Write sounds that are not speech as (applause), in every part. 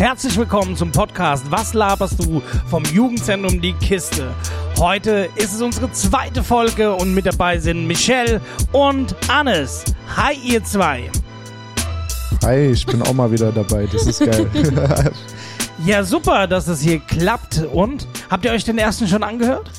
Herzlich willkommen zum Podcast Was laberst du vom Jugendzentrum Die Kiste. Heute ist es unsere zweite Folge und mit dabei sind Michelle und Hannes. Hi ihr zwei. Hi, ich bin auch mal wieder dabei. Das ist geil. (laughs) Ja, super, dass es hier klappt. Und habt ihr euch den ersten schon angehört?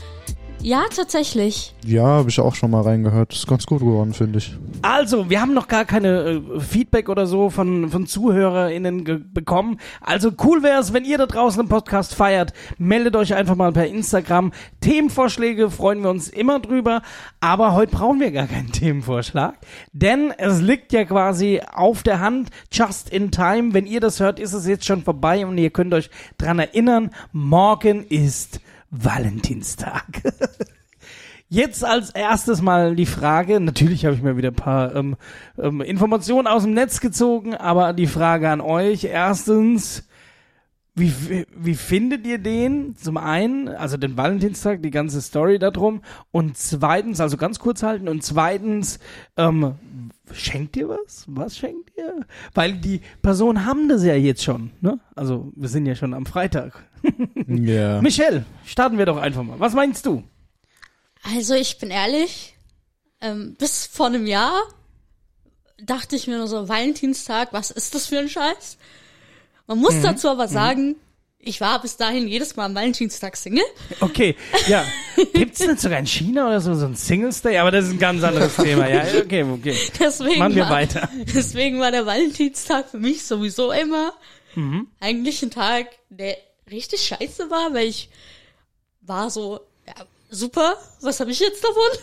Ja, tatsächlich. ja, habe ich auch schon mal reingehört. ist ganz gut geworden, finde ich. Also, wir haben noch gar keine äh, Feedback oder so von, von ZuhörerInnen bekommen. Also cool wäre es, wenn ihr da draußen im Podcast feiert. Meldet euch einfach mal per Instagram. Themenvorschläge freuen wir uns immer drüber. Aber heute brauchen wir gar keinen (laughs) Themenvorschlag. Denn es liegt ja quasi auf der Hand, just in time. Wenn ihr das hört, ist es jetzt schon vorbei und ihr könnt euch dran erinnern, morgen ist Valentinstag. (laughs) Jetzt als erstes mal die Frage, natürlich habe ich mir wieder ein paar ähm, ähm, Informationen aus dem Netz gezogen, aber die Frage an euch, erstens, wie, wie findet ihr den? Zum einen, also den Valentinstag, die ganze Story darum und zweitens, also ganz kurz halten und zweitens, ähm, schenkt ihr was? Was schenkt ihr? Weil die Personen haben das ja jetzt schon, ne? Also wir sind ja schon am Freitag. (laughs) (laughs) Ja. Michelle, starten wir doch einfach mal. Was meinst du? Also ich bin ehrlich, ähm, bis vor einem Jahr dachte ich mir nur so, Valentinstag, was ist das für ein Scheiß? Man muss dazu aber sagen, ich war bis dahin jedes Mal am Valentinstag Single. Okay, ja. (laughs) Gibt's denn sogar in China oder so, so ein Singles Day? Aber das ist ein ganz anderes (laughs) Thema. Ja, okay, okay. Deswegen Machen wir war, weiter. Deswegen war der Valentinstag für mich sowieso immer Mhm. eigentlich ein Tag, der richtig scheiße war, weil ich war so, ja, super, was habe ich jetzt davon?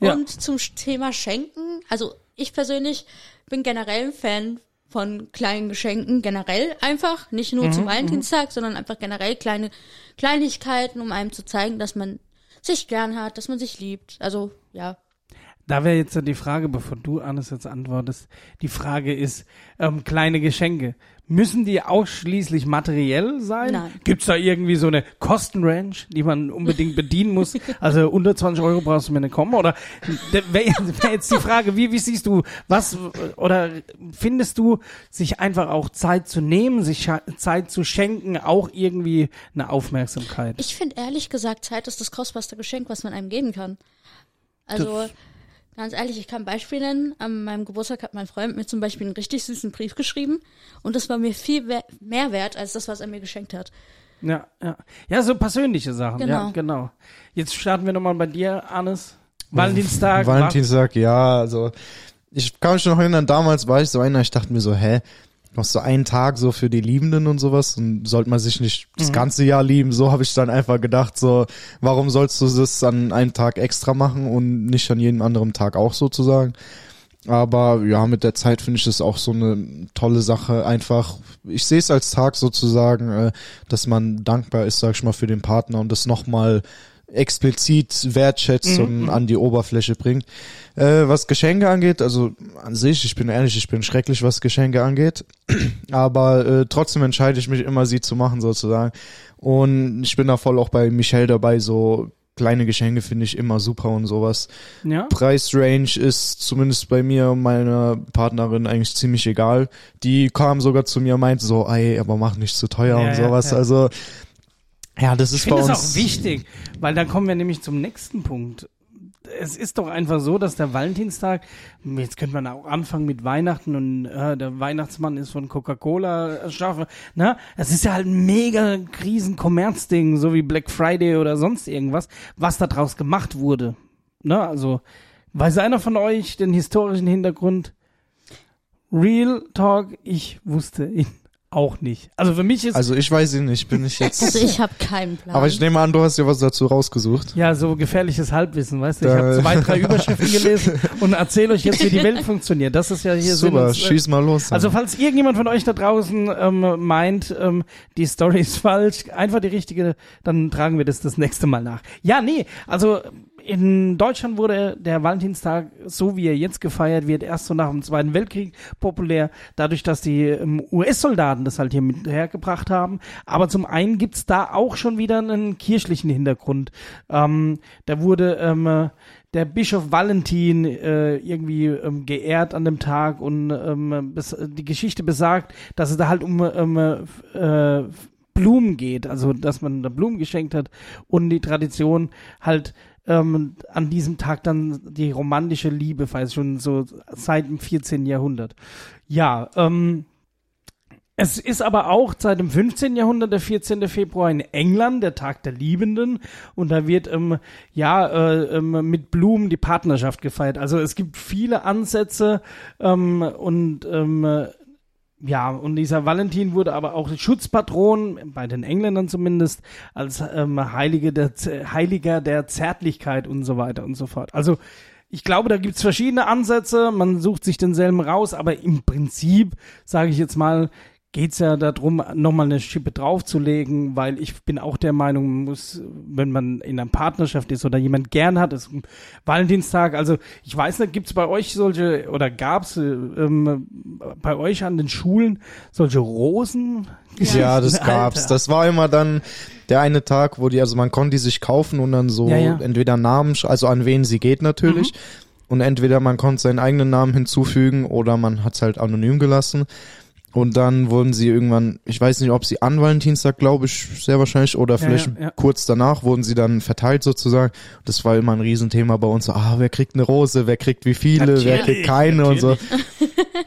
Ja. Und zum Thema Schenken, also ich persönlich bin generell ein Fan von kleinen Geschenken, generell einfach, nicht nur Mhm, zum Valentinstag, sondern einfach generell kleine Kleinigkeiten, um einem zu zeigen, dass man sich gern hat, dass man sich liebt. Also, ja. Da wäre jetzt die Frage, bevor du Hannes jetzt antwortest, die Frage ist, ähm, kleine Geschenke. Müssen die ausschließlich materiell sein? Nein. Gibt's da irgendwie so eine Kostenrange, die man unbedingt (laughs) bedienen muss? Also unter 20 Euro brauchst du mir nicht kommen? Oder wäre wär jetzt die Frage, wie, wie siehst du, was, oder findest du, sich einfach auch Zeit zu nehmen, sich Zeit zu schenken, auch irgendwie eine Aufmerksamkeit? Ich finde ehrlich gesagt, Zeit ist das kostbarste Geschenk, was man einem geben kann. Also, ganz ehrlich, ich kann ein Beispiel nennen. An meinem Geburtstag hat mein Freund mir zum Beispiel einen richtig süßen Brief geschrieben und das war mir viel we- mehr wert als das, was er mir geschenkt hat. Ja, ja. Ja, so persönliche Sachen. Ja, Genau. genau. Jetzt starten wir nochmal bei dir, Hannes. Valentinstag. Valentinstag, ja, also ich kann mich noch erinnern, damals war ich so einer, ich dachte mir so, hä, noch so einen Tag so für die Liebenden und sowas und sollte man sich nicht das ganze Jahr lieben, so habe ich dann einfach gedacht, so, warum sollst du das an einem Tag extra machen und nicht an jedem anderen Tag auch sozusagen? Aber ja, mit der Zeit finde ich das auch so eine tolle Sache. Einfach, ich sehe es als Tag sozusagen, äh, dass man dankbar ist, sag ich mal, für den Partner und das nochmal explizit wertschätzt und an die Oberfläche bringt. Äh, was Geschenke angeht, also an sich, ich bin ehrlich, ich bin schrecklich, was Geschenke angeht. (clears throat) Aber äh, trotzdem entscheide ich mich immer, sie zu machen sozusagen. Und ich bin da voll auch bei Michelle dabei, so kleine Geschenke finde ich immer super und sowas. Ja. Preisrange ist zumindest bei mir und meiner Partnerin eigentlich ziemlich egal. Die kam sogar zu mir und meinte so, ey, aber mach nicht zu teuer Ja, und ja, sowas. ja. Also ja, das Ich ist bei finde uns es auch wichtig, weil dann kommen wir nämlich zum nächsten Punkt. Es ist doch einfach so, dass der Valentinstag, jetzt könnte man auch anfangen mit Weihnachten und äh, der Weihnachtsmann ist von Coca-Cola erschaffen. Ne? Es ist ja halt ein mega riesen Kommerzding, so wie Black Friday oder sonst irgendwas, was da draus gemacht wurde. Ne? Also, weiß einer von euch den historischen Hintergrund? Real Talk, ich wusste ihn auch nicht. Also für mich ist Also ich weiß ihn nicht, bin ich jetzt. Also ich habe keinen Plan. aber ich nehme an, du hast dir was dazu rausgesucht. Ja, so gefährliches Halbwissen, weißt du? Ich habe zwei, drei Überschriften gelesen (laughs) und erzähle euch jetzt, wie die Welt funktioniert. Das ist ja hier Sinn Super, und Zweck. schieß mal los. Also falls irgendjemand von euch da draußen ähm, meint, ähm, die Story ist falsch, einfach die richtige, dann tragen wir das das nächste Mal nach. Ja, nee, also in Deutschland wurde der Valentinstag, so wie er jetzt gefeiert wird, erst so nach dem Zweiten Weltkrieg populär, dadurch, dass die ähm, US-Soldaten das halt hier mit hergebracht haben. Aber zum einen gibt's da auch schon wieder einen kirchlichen Hintergrund. Ähm, da wurde ähm, der Bischof Valentin äh, irgendwie ähm, geehrt an dem Tag und ähm, die Geschichte besagt, dass es da halt um ähm, äh, Blumen geht, also dass man da Blumen geschenkt hat und die Tradition halt ähm, an diesem Tag dann die romantische Liebe feiert, schon so seit dem 14. Jahrhundert. Ja, ähm, es ist aber auch seit dem 15. Jahrhundert der 14. Februar in England der Tag der Liebenden und da wird ähm, ja äh, ähm, mit Blumen die Partnerschaft gefeiert. Also es gibt viele Ansätze ähm, und ähm, äh, ja, und dieser Valentin wurde aber auch Schutzpatron, bei den Engländern zumindest, als ähm, Heilige der, Heiliger der Zärtlichkeit und so weiter und so fort. Also ich glaube, da gibt's verschiedene Ansätze, man sucht sich denselben raus, aber im Prinzip, sage ich jetzt mal, geht's ja darum, nochmal eine Schippe draufzulegen, weil ich bin auch der Meinung, man muss, wenn man in einer Partnerschaft ist oder jemand gern hat, ist Valentinstag, also ich weiß nicht, gibt's bei euch solche, oder gab's äh, ähm, bei euch an den Schulen solche Rosen? Ja, das (laughs) Alter. gab's. Das war immer dann der eine Tag, wo die, also man konnte die sich kaufen und dann so Ja, ja. entweder Namen, also an wen sie geht natürlich. Und entweder man konnte seinen eigenen Namen hinzufügen oder man hat's halt anonym gelassen. Und dann wurden sie irgendwann, ich weiß nicht, ob sie an Valentinstag, glaube ich, sehr wahrscheinlich, oder vielleicht ja, ja. kurz danach wurden sie dann verteilt sozusagen. Das war immer ein Riesenthema bei uns. So, ah, wer kriegt eine Rose, wer kriegt wie viele, wer Natürlich, kriegt keine und so.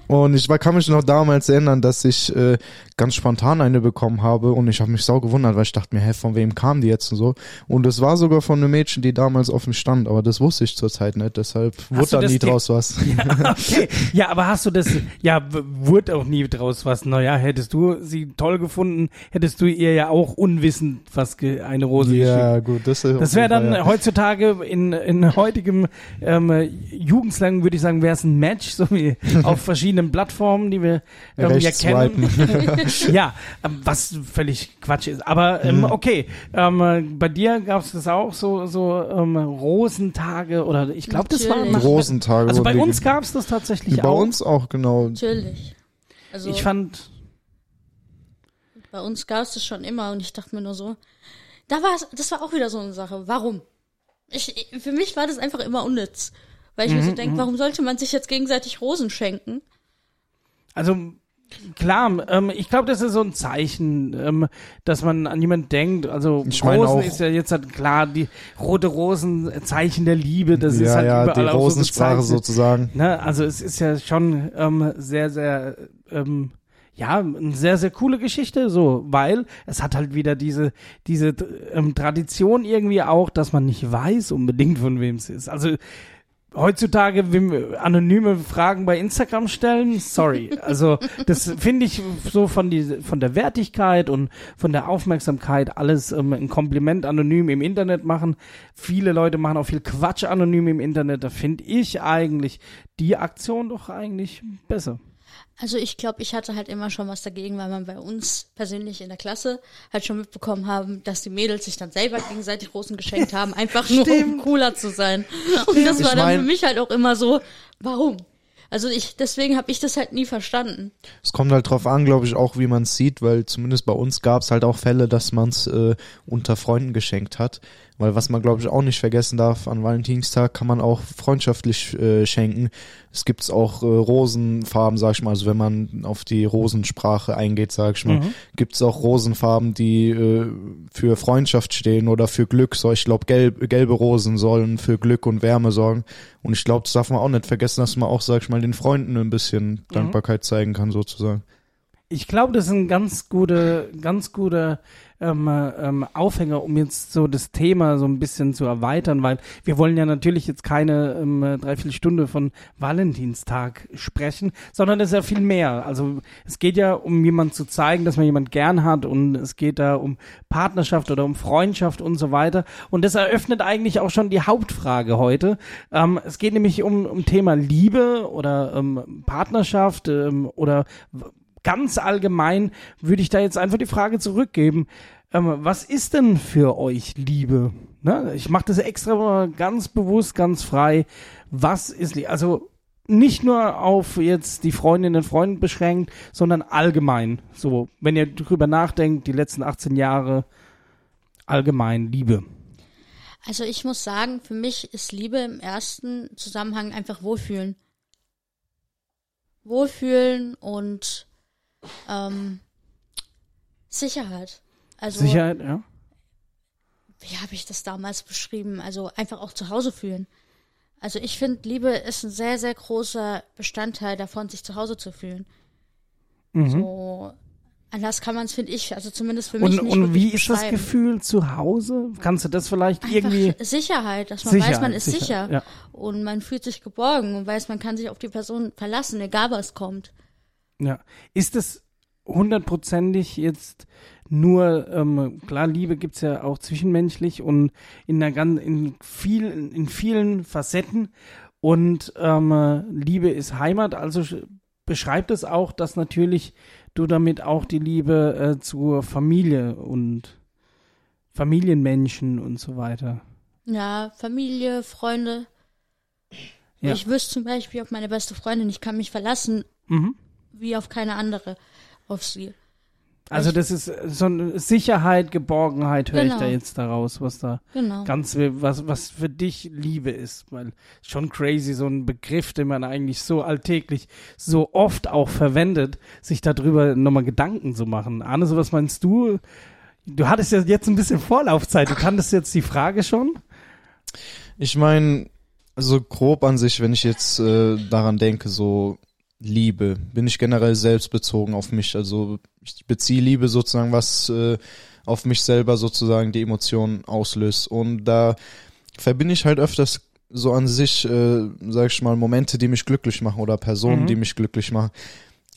Und ich war, kann mich noch damals erinnern, dass ich äh, ganz spontan eine bekommen habe und ich habe mich sau gewundert, weil ich dachte mir, hä, von wem kam die jetzt und so. Und es war sogar von einem Mädchen, die damals auf dem stand, aber das wusste ich zurzeit nicht, deshalb wurde du da nie draus was. (laughs) okay. Ja, aber hast du das, ja, wurde auch nie draus was. Naja, hättest du sie toll gefunden, hättest du ihr ja auch unwissend was ge eine Rose geschickt. ja, gut, das, Das wäre dann heutzutage in, in heutigem ähm, Jugendslang, würde ich sagen, wäre es ein Match, so wie (laughs) auf verschiedenen Plattformen, die wir ähm, ja kennen. (laughs) ja, ähm, was völlig Quatsch ist. Aber ähm, okay, ähm, äh, bei dir gab es das auch so so ähm, Rosentage oder ich glaube, das war Rosentage. Also bei uns gab es das tatsächlich Bei auch. uns auch, genau. Natürlich. Also ich fand, bei uns gab es das schon immer und ich dachte mir nur so, da war es, das war auch wieder so eine Sache. Warum? Ich, für mich war das einfach immer unnütz. Weil ich mir so denke, warum sollte man sich jetzt gegenseitig Rosen schenken? also klar, ähm, ich glaube, das ist so ein Zeichen, ähm, dass man an jemand denkt. Also Ich Rosen ist ja jetzt halt klar, die rote Rosen, äh, Zeichen der Liebe, das ist ja, halt ja, überall die auch so Rosensprache bezeichnet. sozusagen. Ne? Also es ist ja schon ähm, sehr, sehr, ähm, ja, eine sehr, sehr coole Geschichte, so, weil es hat halt wieder diese, diese ähm, Tradition irgendwie auch, dass man nicht weiß unbedingt, von wem es ist. Also heutzutage anonyme Fragen bei Instagram stellen, sorry. (laughs) Also das finde ich so von, die, von der Wertigkeit und von der Aufmerksamkeit alles ähm, ein Kompliment anonym im Internet machen. Viele Leute machen auch viel Quatsch anonym im Internet. Da finde ich eigentlich die Aktion doch eigentlich besser. Also ich glaube, ich hatte halt immer schon was dagegen, weil man bei uns persönlich in der Klasse halt schon mitbekommen haben, dass die Mädels sich dann selber gegenseitig Rosen geschenkt haben, einfach nur um cooler zu sein. Und das Ich war dann für mich halt auch immer so, warum? Also ich, deswegen habe ich das halt nie verstanden. Es kommt halt drauf an, glaube ich, auch wie man es sieht, weil zumindest bei uns gab es halt auch Fälle, dass man es äh, unter Freunden geschenkt hat. Weil was man, glaube ich, auch nicht vergessen darf, an Valentinstag kann man auch freundschaftlich äh, schenken. Es gibt auch äh, Rosenfarben, sag ich mal, also wenn man auf die Rosensprache eingeht, sag ich mal, gibt es auch Rosenfarben, die äh, für Freundschaft stehen oder für Glück. So, ich glaube, gelb, gelbe Rosen sollen für Glück und Wärme sorgen. Und ich glaube, das darf man auch nicht vergessen, dass man auch, sag ich mal, den Freunden ein bisschen Dankbarkeit zeigen kann, sozusagen. Ich glaube, das ist ein ganz guter, ganz guter ähm, äh, ähm, Aufhänger, um jetzt so das Thema so ein bisschen zu erweitern, weil wir wollen ja natürlich jetzt keine ähm, äh, Dreiviertelstunde von Valentinstag sprechen, sondern es ist ja viel mehr. Also es geht ja um jemand zu zeigen, dass man jemand gern hat und es geht da um Partnerschaft oder um Freundschaft und so weiter. Und das eröffnet eigentlich auch schon die Hauptfrage heute. Ähm, es geht nämlich um, um Thema Liebe oder ähm, Partnerschaft ähm, oder ganz allgemein würde ich da jetzt einfach die Frage zurückgeben. Ähm, was ist denn für euch Liebe? Ne? Ich mache das extra ganz bewusst, ganz frei. Was ist Liebe? Also nicht nur auf jetzt die Freundinnen und Freunde beschränkt, sondern allgemein. So, wenn ihr drüber nachdenkt, die letzten 18 Jahre allgemein Liebe. Also ich muss sagen, für mich ist Liebe im ersten Zusammenhang einfach Wohlfühlen. Wohlfühlen und ähm, Sicherheit. Also Sicherheit, ja. wie habe ich das damals beschrieben? Also einfach auch zu Hause fühlen. Also ich finde, Liebe ist ein sehr, sehr großer Bestandteil davon, sich zu Hause zu fühlen. Mhm. So, anders kann man es, finde ich, also zumindest für mich Und, nicht und wie ist das. Gefühl zu Hause? Kannst du das vielleicht Einfach irgendwie Sicherheit, dass man weiß, Sicherheit, man ist Sicherheit, sicher. ja. Und man fühlt sich geborgen und weiß, man kann sich auf die Person verlassen, egal was kommt. Ja. Ist es hundertprozentig jetzt nur, ähm, klar, Liebe gibt's ja auch zwischenmenschlich und in der gan- in vielen, in vielen Facetten und ähm, äh, Liebe ist Heimat, also sch- beschreibt es auch, dass natürlich du damit auch die Liebe äh, zur Familie und Familienmenschen und so weiter. Ja, Familie, Freunde. Ja. Ich wüsste zum Beispiel auf meine beste Freundin, ich kann mich verlassen, Mhm. Wie auf keine andere, auf sie. Also das ist so eine Sicherheit, Geborgenheit höre ich Genau. da jetzt daraus, was da Genau. ganz was was für dich Liebe ist, weil schon crazy so ein Begriff, den man eigentlich so alltäglich so oft auch verwendet, sich darüber nochmal Gedanken zu machen. Arne, so was meinst du? Du hattest ja jetzt ein bisschen Vorlaufzeit. Du kanntest jetzt die Frage schon. Ich meine, so grob an sich, wenn ich jetzt äh, daran denke, so Liebe, bin ich generell selbstbezogen auf mich. Also ich beziehe Liebe sozusagen, was äh, auf mich selber sozusagen die Emotionen auslöst. Und da verbinde ich halt öfters so an sich, äh, sag ich mal, Momente, die mich glücklich machen oder Personen, Mhm. die mich glücklich machen.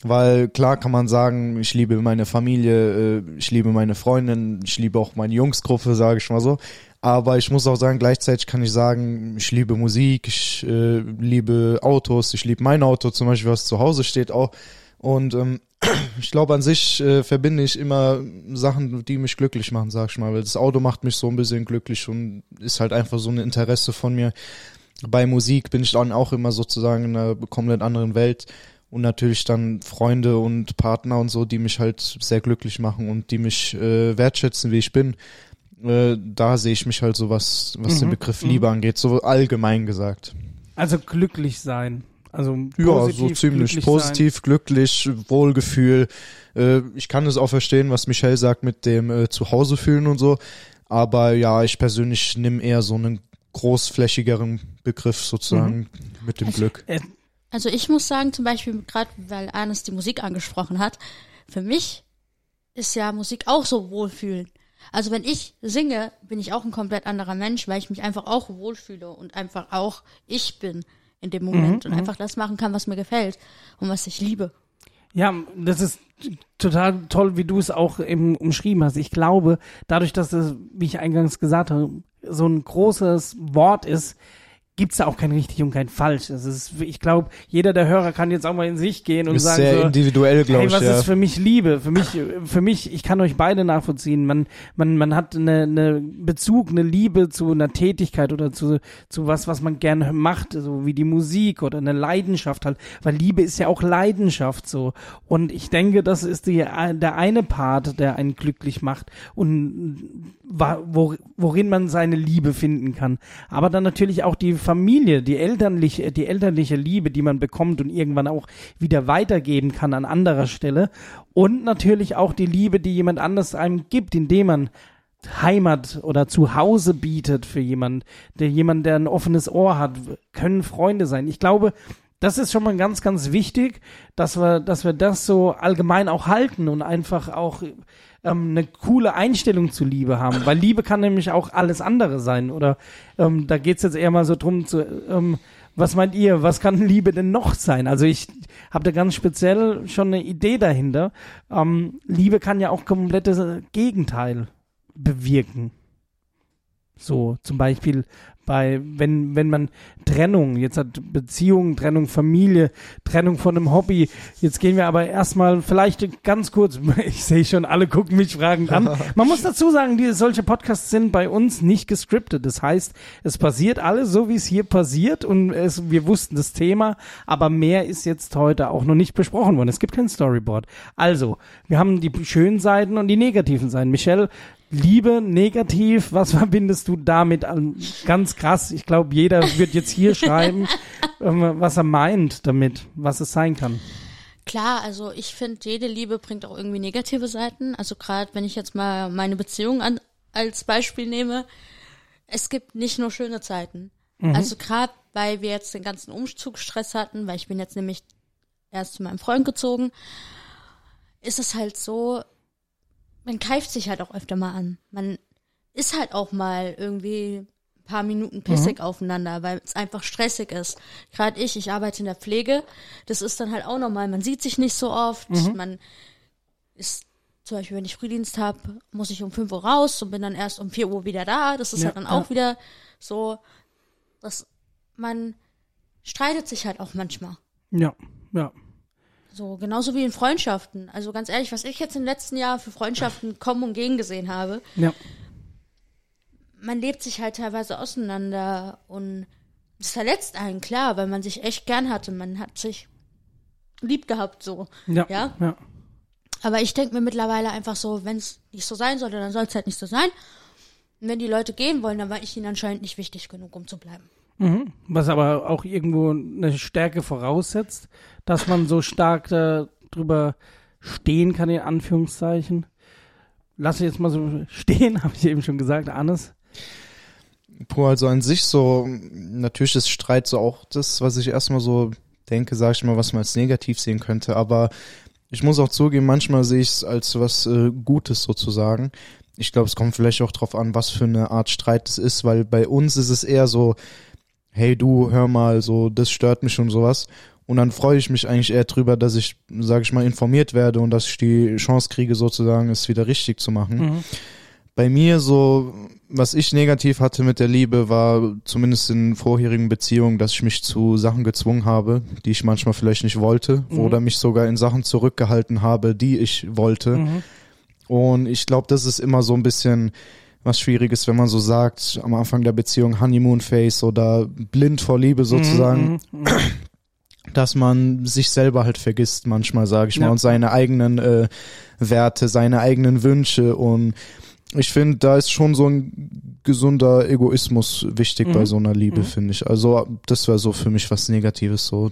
Weil klar kann man sagen, ich liebe meine Familie, äh, ich liebe meine Freundin, ich liebe auch meine Jungsgruppe, sage ich mal so. Aber ich muss auch sagen, gleichzeitig kann ich sagen, ich liebe Musik, ich äh, liebe Autos, ich liebe mein Auto zum Beispiel, was zu Hause steht auch. Und ähm, (clears throat) ich glaube an sich äh, verbinde ich immer Sachen, die mich glücklich machen, sag ich mal. Weil das Auto macht mich so ein bisschen glücklich und ist halt einfach so ein Interesse von mir. Bei Musik bin ich dann auch immer sozusagen in einer komplett anderen Welt. Und natürlich dann Freunde und Partner und so, die mich halt sehr glücklich machen und die mich äh, wertschätzen, wie ich bin. Äh, da sehe ich mich halt so, was, was den Mhm, Begriff mhm. Liebe angeht, so allgemein gesagt. Also glücklich sein. Also Ja, positiv, so ziemlich glücklich positiv, glücklich, Wohlgefühl. Äh, ich kann es auch verstehen, was Michelle sagt mit dem äh, Zuhause fühlen und so. Aber ja, ich persönlich nehme eher so einen großflächigeren Begriff sozusagen Mhm. mit dem Glück. Also ich muss sagen, zum Beispiel, gerade weil Arnes die Musik angesprochen hat, für mich ist ja Musik auch so Wohlfühlen. Also wenn ich singe, bin ich auch ein komplett anderer Mensch, weil ich mich einfach auch wohlfühle und einfach auch ich bin in dem Moment und einfach das machen kann, was mir gefällt und was ich liebe. Ja, das ist total toll, wie du es auch eben umschrieben hast. Ich glaube, dadurch, dass es, wie ich eingangs gesagt habe, so ein großes Wort ist, gibt's da auch kein richtig und kein falsch. Es ist, ich glaube, jeder der Hörer kann jetzt auch mal in sich gehen und Ist sagen sehr so, individuell, glaube Hey, ich. was Ja. ist für mich Liebe? Für mich, für mich, ich kann euch beide nachvollziehen. Man, man, man hat eine, eine Bezug, eine Liebe zu einer Tätigkeit oder zu, zu was, was man gerne macht, so wie die Musik oder eine Leidenschaft halt. Weil Liebe ist ja auch Leidenschaft so. Und ich denke, das ist die, der eine Part, der einen glücklich macht und worin man seine Liebe finden kann. Aber dann natürlich auch die Familie, die elterliche, die elterliche Liebe, die man bekommt und irgendwann auch wieder weitergeben kann an anderer Stelle. Und natürlich auch die Liebe, die jemand anders einem gibt, indem man Heimat oder Zuhause bietet für jemand, der jemand, der ein offenes Ohr hat, können Freunde sein. Ich glaube, das ist schon mal ganz, ganz wichtig, dass wir, dass wir das so allgemein auch halten und einfach auch ähm, eine coole Einstellung zu Liebe haben. Weil Liebe kann nämlich auch alles andere sein. Oder ähm, da geht's jetzt eher mal so drum zu, ähm, was meint ihr, was kann Liebe denn noch sein? Also ich habe da ganz speziell schon eine Idee dahinter. Ähm, Liebe kann ja auch komplettes Gegenteil bewirken. So, zum Beispiel, bei, wenn, wenn man Trennung, jetzt hat Beziehung, Trennung Familie, Trennung von einem Hobby. Jetzt gehen wir aber erstmal vielleicht ganz kurz, (laughs) ich sehe schon, alle gucken mich fragend an. (laughs) Man muss dazu sagen, die, solche Podcasts sind bei uns nicht gescriptet. Das heißt, es passiert alles so, wie es hier passiert und es, wir wussten das Thema, aber mehr ist jetzt heute auch noch nicht besprochen worden. Es gibt kein Storyboard. Also, wir haben die schönen Seiten und die negativen Seiten. Michelle, Liebe negativ, was (laughs) verbindest du damit an? Ganz krass. Ich glaube, jeder wird jetzt hier schreiben, (laughs) ähm, was er meint damit, was es sein kann. Klar, also ich finde, jede Liebe bringt auch irgendwie negative Seiten. Also gerade wenn ich jetzt mal meine Beziehung an, als Beispiel nehme, es gibt nicht nur schöne Zeiten. Mhm. Also gerade weil wir jetzt den ganzen Umzugsstress hatten, weil ich bin jetzt nämlich erst zu meinem Freund gezogen, ist es halt so, man keift sich halt auch öfter mal an. Man ist halt auch mal irgendwie ein paar Minuten pissig aufeinander, weil es einfach stressig ist. Gerade ich, ich arbeite in der Pflege, das ist dann halt auch normal. Man sieht sich nicht so oft, man ist zum Beispiel, wenn ich Frühdienst habe, muss ich um 5 Uhr raus und bin dann erst um 4 Uhr wieder da. Das ist Ja, halt dann ja. auch wieder so, dass man streitet sich halt auch manchmal. Ja, ja. So, genauso wie in Freundschaften. Also ganz ehrlich, was ich jetzt im letzten Jahr für Freundschaften kommen und gehen gesehen habe, Ja. man lebt sich halt teilweise auseinander und es verletzt einen, klar, weil man sich echt gern hatte. Man hat sich lieb gehabt, so. Ja. Ja? ja. Aber ich denke mir mittlerweile einfach so, wenn es nicht so sein sollte, dann soll es halt nicht so sein. Und wenn die Leute gehen wollen, dann war ich ihnen anscheinend nicht wichtig genug, um zu bleiben. Mhm. Was aber auch irgendwo eine Stärke voraussetzt, dass man so stark darüber stehen kann, in Anführungszeichen. Lass ich jetzt mal so (laughs) stehen, habe ich eben schon gesagt, Hannes. Puh, also an sich so, natürlich ist Streit so auch das, was ich erstmal so denke, sage ich mal, was man als negativ sehen könnte, aber ich muss auch zugeben, manchmal sehe ich es als was äh, Gutes sozusagen. Ich glaube, es kommt vielleicht auch drauf an, was für eine Art Streit es ist, weil bei uns ist es eher so, hey du, hör mal, so, das stört mich und sowas. Und dann freue ich mich eigentlich eher drüber, dass ich, sage ich mal, informiert werde und dass ich die Chance kriege, sozusagen, es wieder richtig zu machen. Mhm. Bei mir so, was ich negativ hatte mit der Liebe, war zumindest in vorherigen Beziehungen, dass ich mich zu Sachen gezwungen habe, die ich manchmal vielleicht nicht wollte, Mhm. oder mich sogar in Sachen zurückgehalten habe, die ich wollte. Mhm. Und ich glaube, das ist immer so ein bisschen was Schwieriges, wenn man so sagt, am Anfang der Beziehung Honeymoon Face oder blind vor Liebe sozusagen, Mhm. Mhm. (clears throat) dass man sich selber halt vergisst manchmal, sage ich Ja. mal, und seine eigenen äh, Werte, seine eigenen Wünsche und ich finde, da ist schon so ein gesunder Egoismus wichtig Mhm. bei so einer Liebe, Mhm. finde ich. Also das wäre so für mich was Negatives so.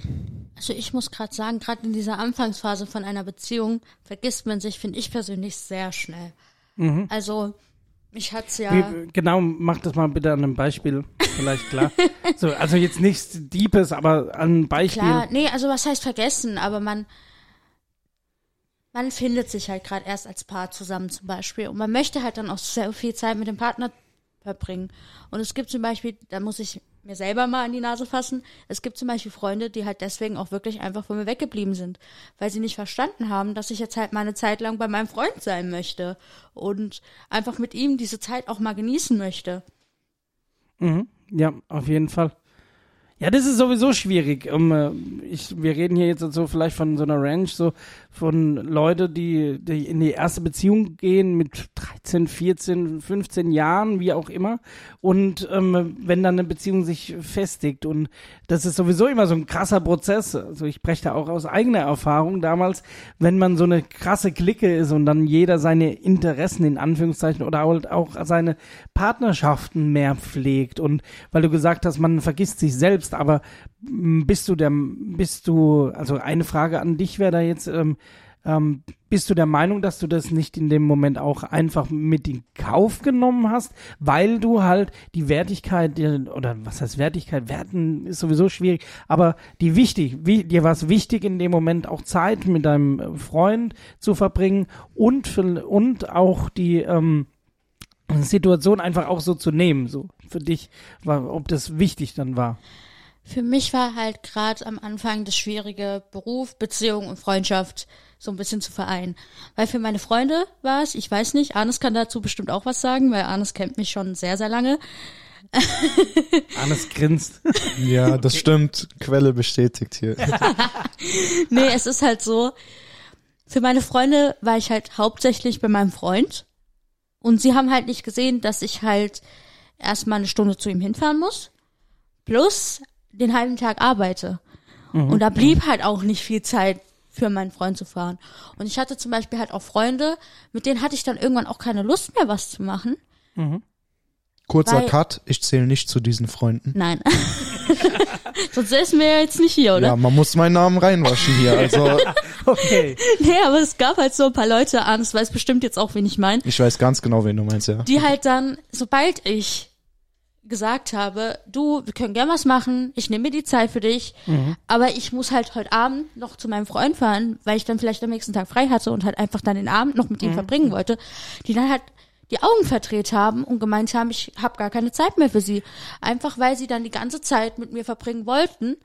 Also ich muss gerade sagen, gerade in dieser Anfangsphase von einer Beziehung vergisst man sich, finde ich persönlich, sehr schnell. Mhm. Also ich hatte es ja. Wie, genau, mach das mal bitte an einem Beispiel, vielleicht klar. (laughs) so, also jetzt nichts Deepes, aber an einem Beispiel. Klar, nee, also was heißt vergessen, aber man, man findet sich halt gerade erst als Paar zusammen zum Beispiel und man möchte halt dann auch sehr viel Zeit mit dem Partner verbringen. Und es gibt zum Beispiel, da muss ich mir selber mal an die Nase fassen, es gibt zum Beispiel Freunde, die halt deswegen auch wirklich einfach von mir weggeblieben sind, weil sie nicht verstanden haben, dass ich jetzt halt mal eine Zeit lang bei meinem Freund sein möchte und einfach mit ihm diese Zeit auch mal genießen möchte. Mhm. Ja, auf jeden Fall. Ja, das ist sowieso schwierig. Um, äh, ich, wir reden hier jetzt so vielleicht von so einer Ranch, so von Leute, die, die in die erste Beziehung gehen mit 13, 14, 15 Jahren, wie auch immer. Und ähm, wenn dann eine Beziehung sich festigt und das ist sowieso immer so ein krasser Prozess. Also ich spreche da auch aus eigener Erfahrung damals, wenn man so eine krasse Clique ist und dann jeder seine Interessen in Anführungszeichen oder halt auch seine Partnerschaften mehr pflegt und weil du gesagt hast, man vergisst sich selbst, aber m, bist du der, bist du, also eine Frage an dich wäre da jetzt, ähm, ähm, bist du der Meinung, dass du das nicht in dem Moment auch einfach mit in Kauf genommen hast, weil du halt die Wertigkeit, die- oder was heißt Wertigkeit, Werten ist sowieso schwierig, aber die wichtig, wie, dir war es wichtig in dem Moment auch Zeit mit deinem äh, Freund zu verbringen und, und auch die, ähm, Situation einfach auch so zu nehmen, so für dich, ob das wichtig dann war. Für mich war halt gerade am Anfang das schwierige Beruf, Beziehung und Freundschaft so ein bisschen zu vereinen. Weil für meine Freunde war es, ich weiß nicht, Arnes kann dazu bestimmt auch was sagen, weil Arnes kennt mich schon sehr, sehr lange. (laughs) Arnes grinst. (laughs) Ja, das stimmt. Quelle bestätigt hier. (laughs) Nee, es ist halt so, für meine Freunde war ich halt hauptsächlich bei meinem Freund. Und sie haben halt nicht gesehen, dass ich halt erstmal eine Stunde zu ihm hinfahren muss. Plus den halben Tag arbeite. Und da blieb halt auch nicht viel Zeit für meinen Freund zu fahren. Und ich hatte zum Beispiel halt auch Freunde, mit denen hatte ich dann irgendwann auch keine Lust mehr, was zu machen. Kurzer Weil- Cut. Ich zähle nicht zu diesen Freunden. Nein. (laughs) Sonst säßen wir ja jetzt nicht hier, oder? Ja, man muss meinen Namen reinwaschen hier. Also (laughs) Okay. Nee, aber es gab halt so ein paar Leute an, das weiß bestimmt jetzt auch, wen ich meine, ich weiß ganz genau, wen du meinst, ja. die halt dann, sobald ich gesagt habe, du, wir können gern was machen, ich nehme mir die Zeit für dich, aber ich muss halt heute Abend noch zu meinem Freund fahren, weil ich dann vielleicht am nächsten Tag frei hatte und halt einfach dann den Abend noch mit ihm verbringen wollte, die dann halt die Augen verdreht haben und gemeint haben, ich habe gar keine Zeit mehr für sie. Einfach weil sie dann die ganze Zeit mit mir verbringen wollten.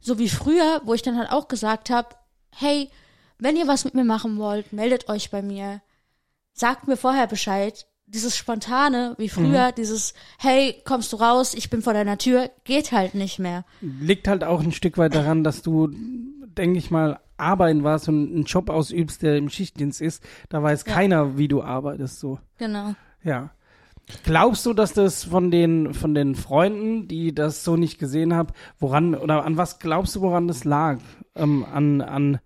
So wie früher, wo ich dann halt auch gesagt habe, hey, wenn ihr was mit mir machen wollt, meldet euch bei mir. Sagt mir vorher Bescheid. Dieses spontane, wie früher, dieses, hey, kommst du raus, ich bin vor deiner Tür, geht halt nicht mehr. Liegt halt auch ein Stück weit daran, dass du, denke ich mal, arbeiten warst und einen Job ausübst, der im Schichtdienst ist. Da weiß Ja. keiner, wie du arbeitest, so. Genau. Ja. Glaubst du, dass das von den, von den Freunden, die das so nicht gesehen haben, woran, oder an was glaubst du, woran das lag? Ähm, an, an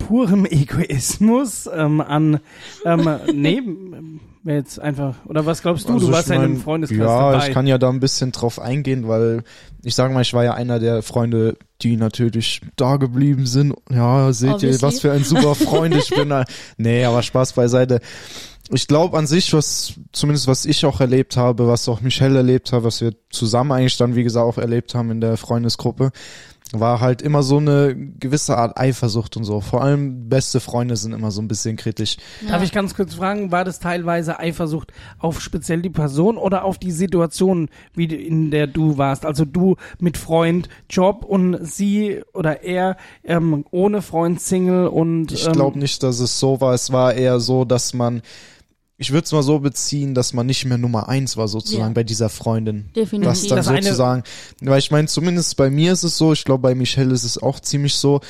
purem Egoismus, ähm, an, ähm, nee, wär jetzt einfach, oder was glaubst du? Also du warst ja in einem Freundeskreis Ja, dabei. ich kann ja da ein bisschen drauf eingehen, weil ich sage mal, ich war ja einer der Freunde, die natürlich da geblieben sind. Ja, seht Obviously. ihr, was für ein super Freund ich bin. (laughs) Nee, aber Spaß beiseite. Ich glaube an sich, was zumindest was ich auch erlebt habe, was auch Michelle erlebt hat, was wir zusammen eigentlich dann, wie gesagt, auch erlebt haben in der Freundesgruppe, war halt immer so eine gewisse Art Eifersucht und so. Vor allem beste Freunde sind immer so ein bisschen kritisch. Darf ich ganz kurz fragen, war das teilweise Eifersucht auf speziell die Person oder auf die Situation, wie du- in der du warst? Also du mit Freund, Job und sie oder er ähm, ohne Freund, Single und Ich ähm, glaube nicht, dass es so war. Es war eher so, dass man, ich würde es mal so beziehen, dass man nicht mehr Nummer eins war sozusagen Ja. bei dieser Freundin. Definitiv. Das dann Das sozusagen, weil ich meine, zumindest bei mir ist es so, ich glaube bei Michelle ist es auch ziemlich so,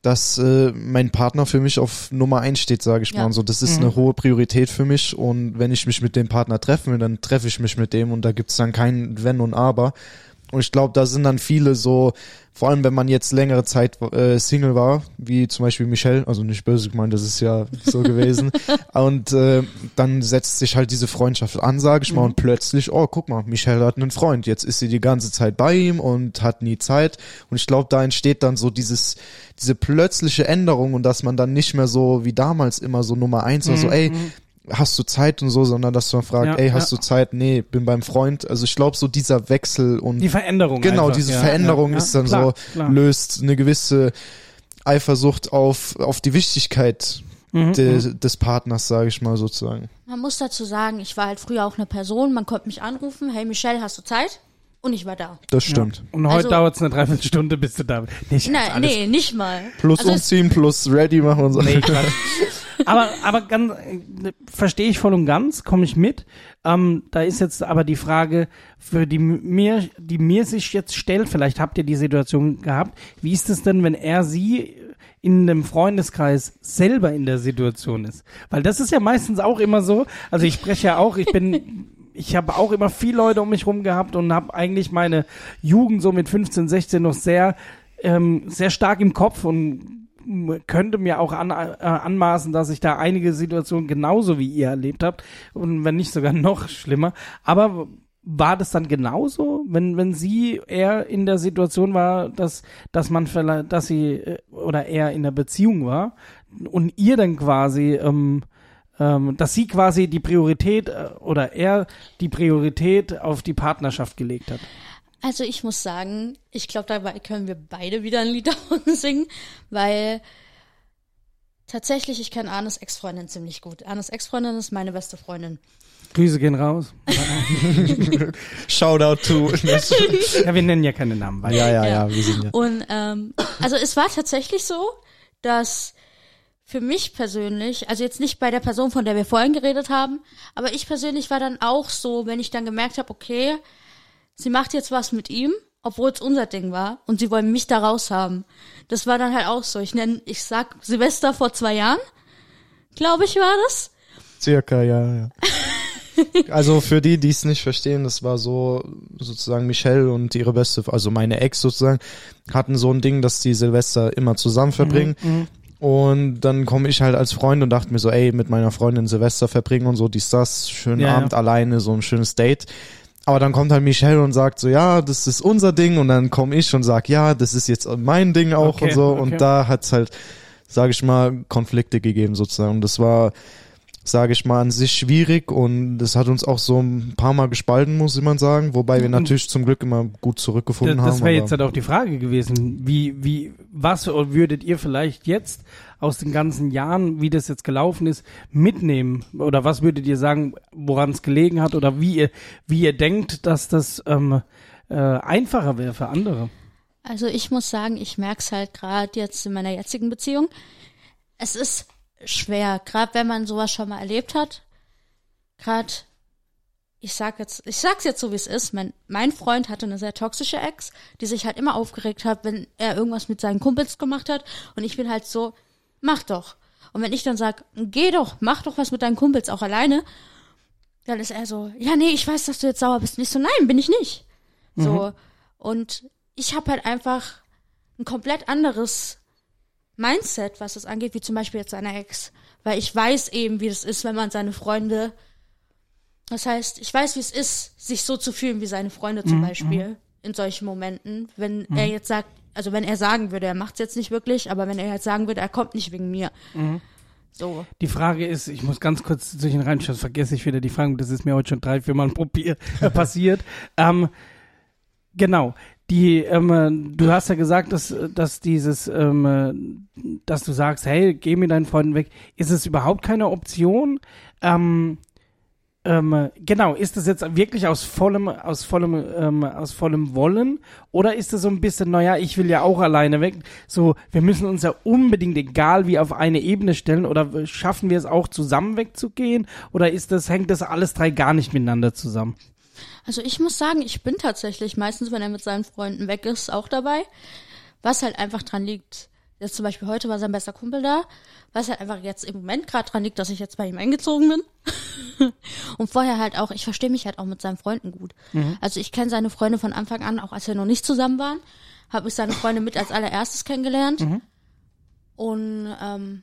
dass äh, mein Partner für mich auf Nummer eins steht, sage ich Ja. mal. Und so, das ist eine hohe Priorität für mich. Und wenn ich mich mit dem Partner treffen will, dann treffe ich mich mit dem und da gibt's dann kein Wenn und Aber. Und ich glaube, da sind dann viele so, vor allem wenn man jetzt längere Zeit äh, Single war, wie zum Beispiel Michelle, also nicht böse gemeint, das ist ja so gewesen. (laughs) Und äh, dann setzt sich halt diese Freundschaft an, sage ich mal, und plötzlich, oh, guck mal, Michelle hat einen Freund, jetzt ist sie die ganze Zeit bei ihm und hat nie Zeit. Und ich glaube, da entsteht dann so dieses, diese plötzliche Änderung und dass man dann nicht mehr so wie damals immer so Nummer eins war, so, ey, hast du Zeit und so, sondern dass man fragt, Ja, ey, hast ja. du Zeit? Nee, bin beim Freund. Also ich glaube, so dieser Wechsel und die Veränderung. genau, einfach. diese ja, Veränderung ja, ist dann klar, so, klar. löst eine gewisse Eifersucht auf, auf die Wichtigkeit Mhm, de, des Partners, sage ich mal sozusagen. Man muss dazu sagen, ich war halt früher auch eine Person, man konnte mich anrufen, hey Michelle, hast du Zeit? Und ich war da. Das stimmt. Und heute Also- dauert es eine Dreiviertelstunde, bis du da bist. Nein, alles nee, nicht mal. Plus also umziehen, plus ready machen und so. Nee. (laughs) aber, aber ganz, verstehe ich voll und ganz, komme ich mit. Ähm, da ist jetzt aber die Frage, für die mir, die mir sich jetzt stellt, vielleicht habt ihr die Situation gehabt, wie ist es denn, wenn er sie in einem Freundeskreis selber in der Situation ist? Weil das ist ja meistens auch immer so, also ich spreche ja auch, ich bin ich habe auch immer viele Leute um mich rum gehabt und habe eigentlich meine Jugend so mit 15, 16 noch sehr, ähm, sehr stark im Kopf und könnte mir auch an, äh, anmaßen, dass ich da einige Situationen genauso wie ihr erlebt habt und wenn nicht sogar noch schlimmer. Aber war das dann genauso, wenn wenn sie eher in der Situation war, dass dass man vielleicht, dass sie äh, oder er in der Beziehung war und ihr dann quasi ähm, ähm, dass sie quasi die Priorität äh, oder er die Priorität auf die Partnerschaft gelegt hat. Also ich muss sagen, ich glaube, dabei können wir beide wieder ein Lied (laughs) davon singen, weil tatsächlich, ich kenne Arnes Ex-Freundin ziemlich gut. Arnes Ex-Freundin ist meine beste Freundin. Grüße gehen raus. (laughs) Shoutout to. Ja, wir nennen ja keine Namen. Weil ja, ja, Ja. ja, wir sind ja. Und ähm, also es war tatsächlich so, dass für mich persönlich, also jetzt nicht bei der Person, von der wir vorhin geredet haben, aber ich persönlich war dann auch so, wenn ich dann gemerkt habe, okay, sie macht jetzt was mit ihm, obwohl es unser Ding war und sie wollen mich da raus haben. Das war dann halt auch so. Ich nenne, ich sag Silvester vor zwei Jahren, glaube ich, war das. Circa, ja, ja. (laughs) also für die, die es nicht verstehen, das war so sozusagen Michelle und ihre beste, also meine Ex sozusagen, hatten so ein Ding, dass die Silvester immer zusammen verbringen. Mhm, Und dann komme ich halt als Freund und dachte mir so, ey, mit meiner Freundin Silvester verbringen und so, dies, das, schönen Ja, Abend ja. alleine, so ein schönes Date. Aber dann kommt halt Michelle und sagt so, ja, das ist unser Ding und dann komme ich und sag, ja, das ist jetzt mein Ding auch Okay, und so. okay. Und da hat's halt, sage ich mal, Konflikte gegeben sozusagen. Und das war, sage ich mal, an sich schwierig und das hat uns auch so ein paar Mal gespalten, muss man sagen. Wobei wir natürlich zum Glück immer gut zurückgefunden Das, das haben. wäre aber- jetzt halt auch die Frage gewesen. Wie, wie, was würdet ihr vielleicht jetzt aus den ganzen Jahren, wie das jetzt gelaufen ist, mitnehmen? Oder was würdet ihr sagen, woran es gelegen hat? Oder wie ihr, wie ihr denkt, dass das ähm, äh, einfacher wäre für andere? Also ich muss sagen, ich merk's halt gerade jetzt in meiner jetzigen Beziehung. Es ist schwer, gerade wenn man sowas schon mal erlebt hat. Gerade, ich sag jetzt, ich sag's jetzt so wie es ist. Mein, mein Freund hatte eine sehr toxische Ex, die sich halt immer aufgeregt hat, wenn er irgendwas mit seinen Kumpels gemacht hat. Und ich bin halt so, mach doch. Und wenn ich dann sag, geh doch, mach doch was mit deinen Kumpels auch alleine, dann ist er so, ja nee, ich weiß, dass du jetzt sauer bist. Und ich so, nein, bin ich nicht. So. Und ich habe halt einfach ein komplett anderes Mindset, was das angeht, wie zum Beispiel jetzt seine Ex. Weil ich weiß eben, wie das ist, wenn man seine Freunde. Das heißt, ich weiß, wie es ist, sich so zu fühlen wie seine Freunde zum Beispiel in solchen Momenten. Wenn er jetzt sagt, also wenn er sagen würde, er macht's jetzt nicht wirklich, aber wenn er jetzt sagen würde, er kommt nicht wegen mir. So. Die Frage ist, ich muss ganz kurz zwischen reinschauen, vergesse ich wieder die Frage, das ist mir heute schon drei, vier Mal (laughs) probier, äh, passiert. Ähm, genau. Die, ähm, du hast ja gesagt, dass, dass dieses, ähm, äh, dass du sagst, hey, geh mit deinen Freunden weg. Ist es überhaupt keine Option? Ähm, ähm, genau, ist das jetzt wirklich aus vollem, aus vollem, ähm, aus vollem Wollen? Oder ist das so ein bisschen, naja, ich will ja auch alleine weg? So, wir müssen uns ja unbedingt, egal wie, auf eine Ebene stellen, oder schaffen wir es auch zusammen wegzugehen? Oder ist das, hängt das alles drei gar nicht miteinander zusammen? Also ich muss sagen, ich bin tatsächlich meistens, wenn er mit seinen Freunden weg ist, auch dabei. Was halt einfach dran liegt. Jetzt zum Beispiel heute war sein bester Kumpel da, was halt einfach jetzt im Moment gerade dran liegt, dass ich jetzt bei ihm eingezogen bin. (laughs) Und vorher halt auch, ich verstehe mich halt auch mit seinen Freunden gut. Also ich kenne seine Freunde von Anfang an, auch als wir noch nicht zusammen waren, habe ich seine Freunde mit als allererstes kennengelernt. Und ähm,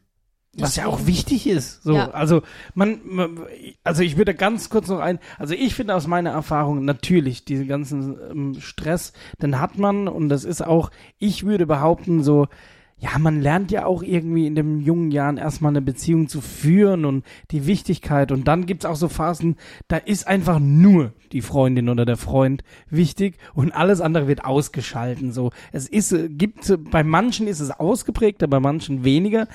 Was ja auch wichtig ist. So, Ja. also man, man, also ich würde ganz kurz noch ein, also ich finde aus meiner Erfahrung natürlich diesen ganzen ähm, Stress, den hat man und das ist auch, ich würde behaupten so, ja, man lernt ja auch irgendwie in den jungen Jahren erstmal eine Beziehung zu führen und die Wichtigkeit und dann gibt's auch so Phasen, da ist einfach nur die Freundin oder der Freund wichtig und alles andere wird ausgeschalten. So, es ist, äh, gibt, äh, bei manchen ist es ausgeprägter, bei manchen weniger,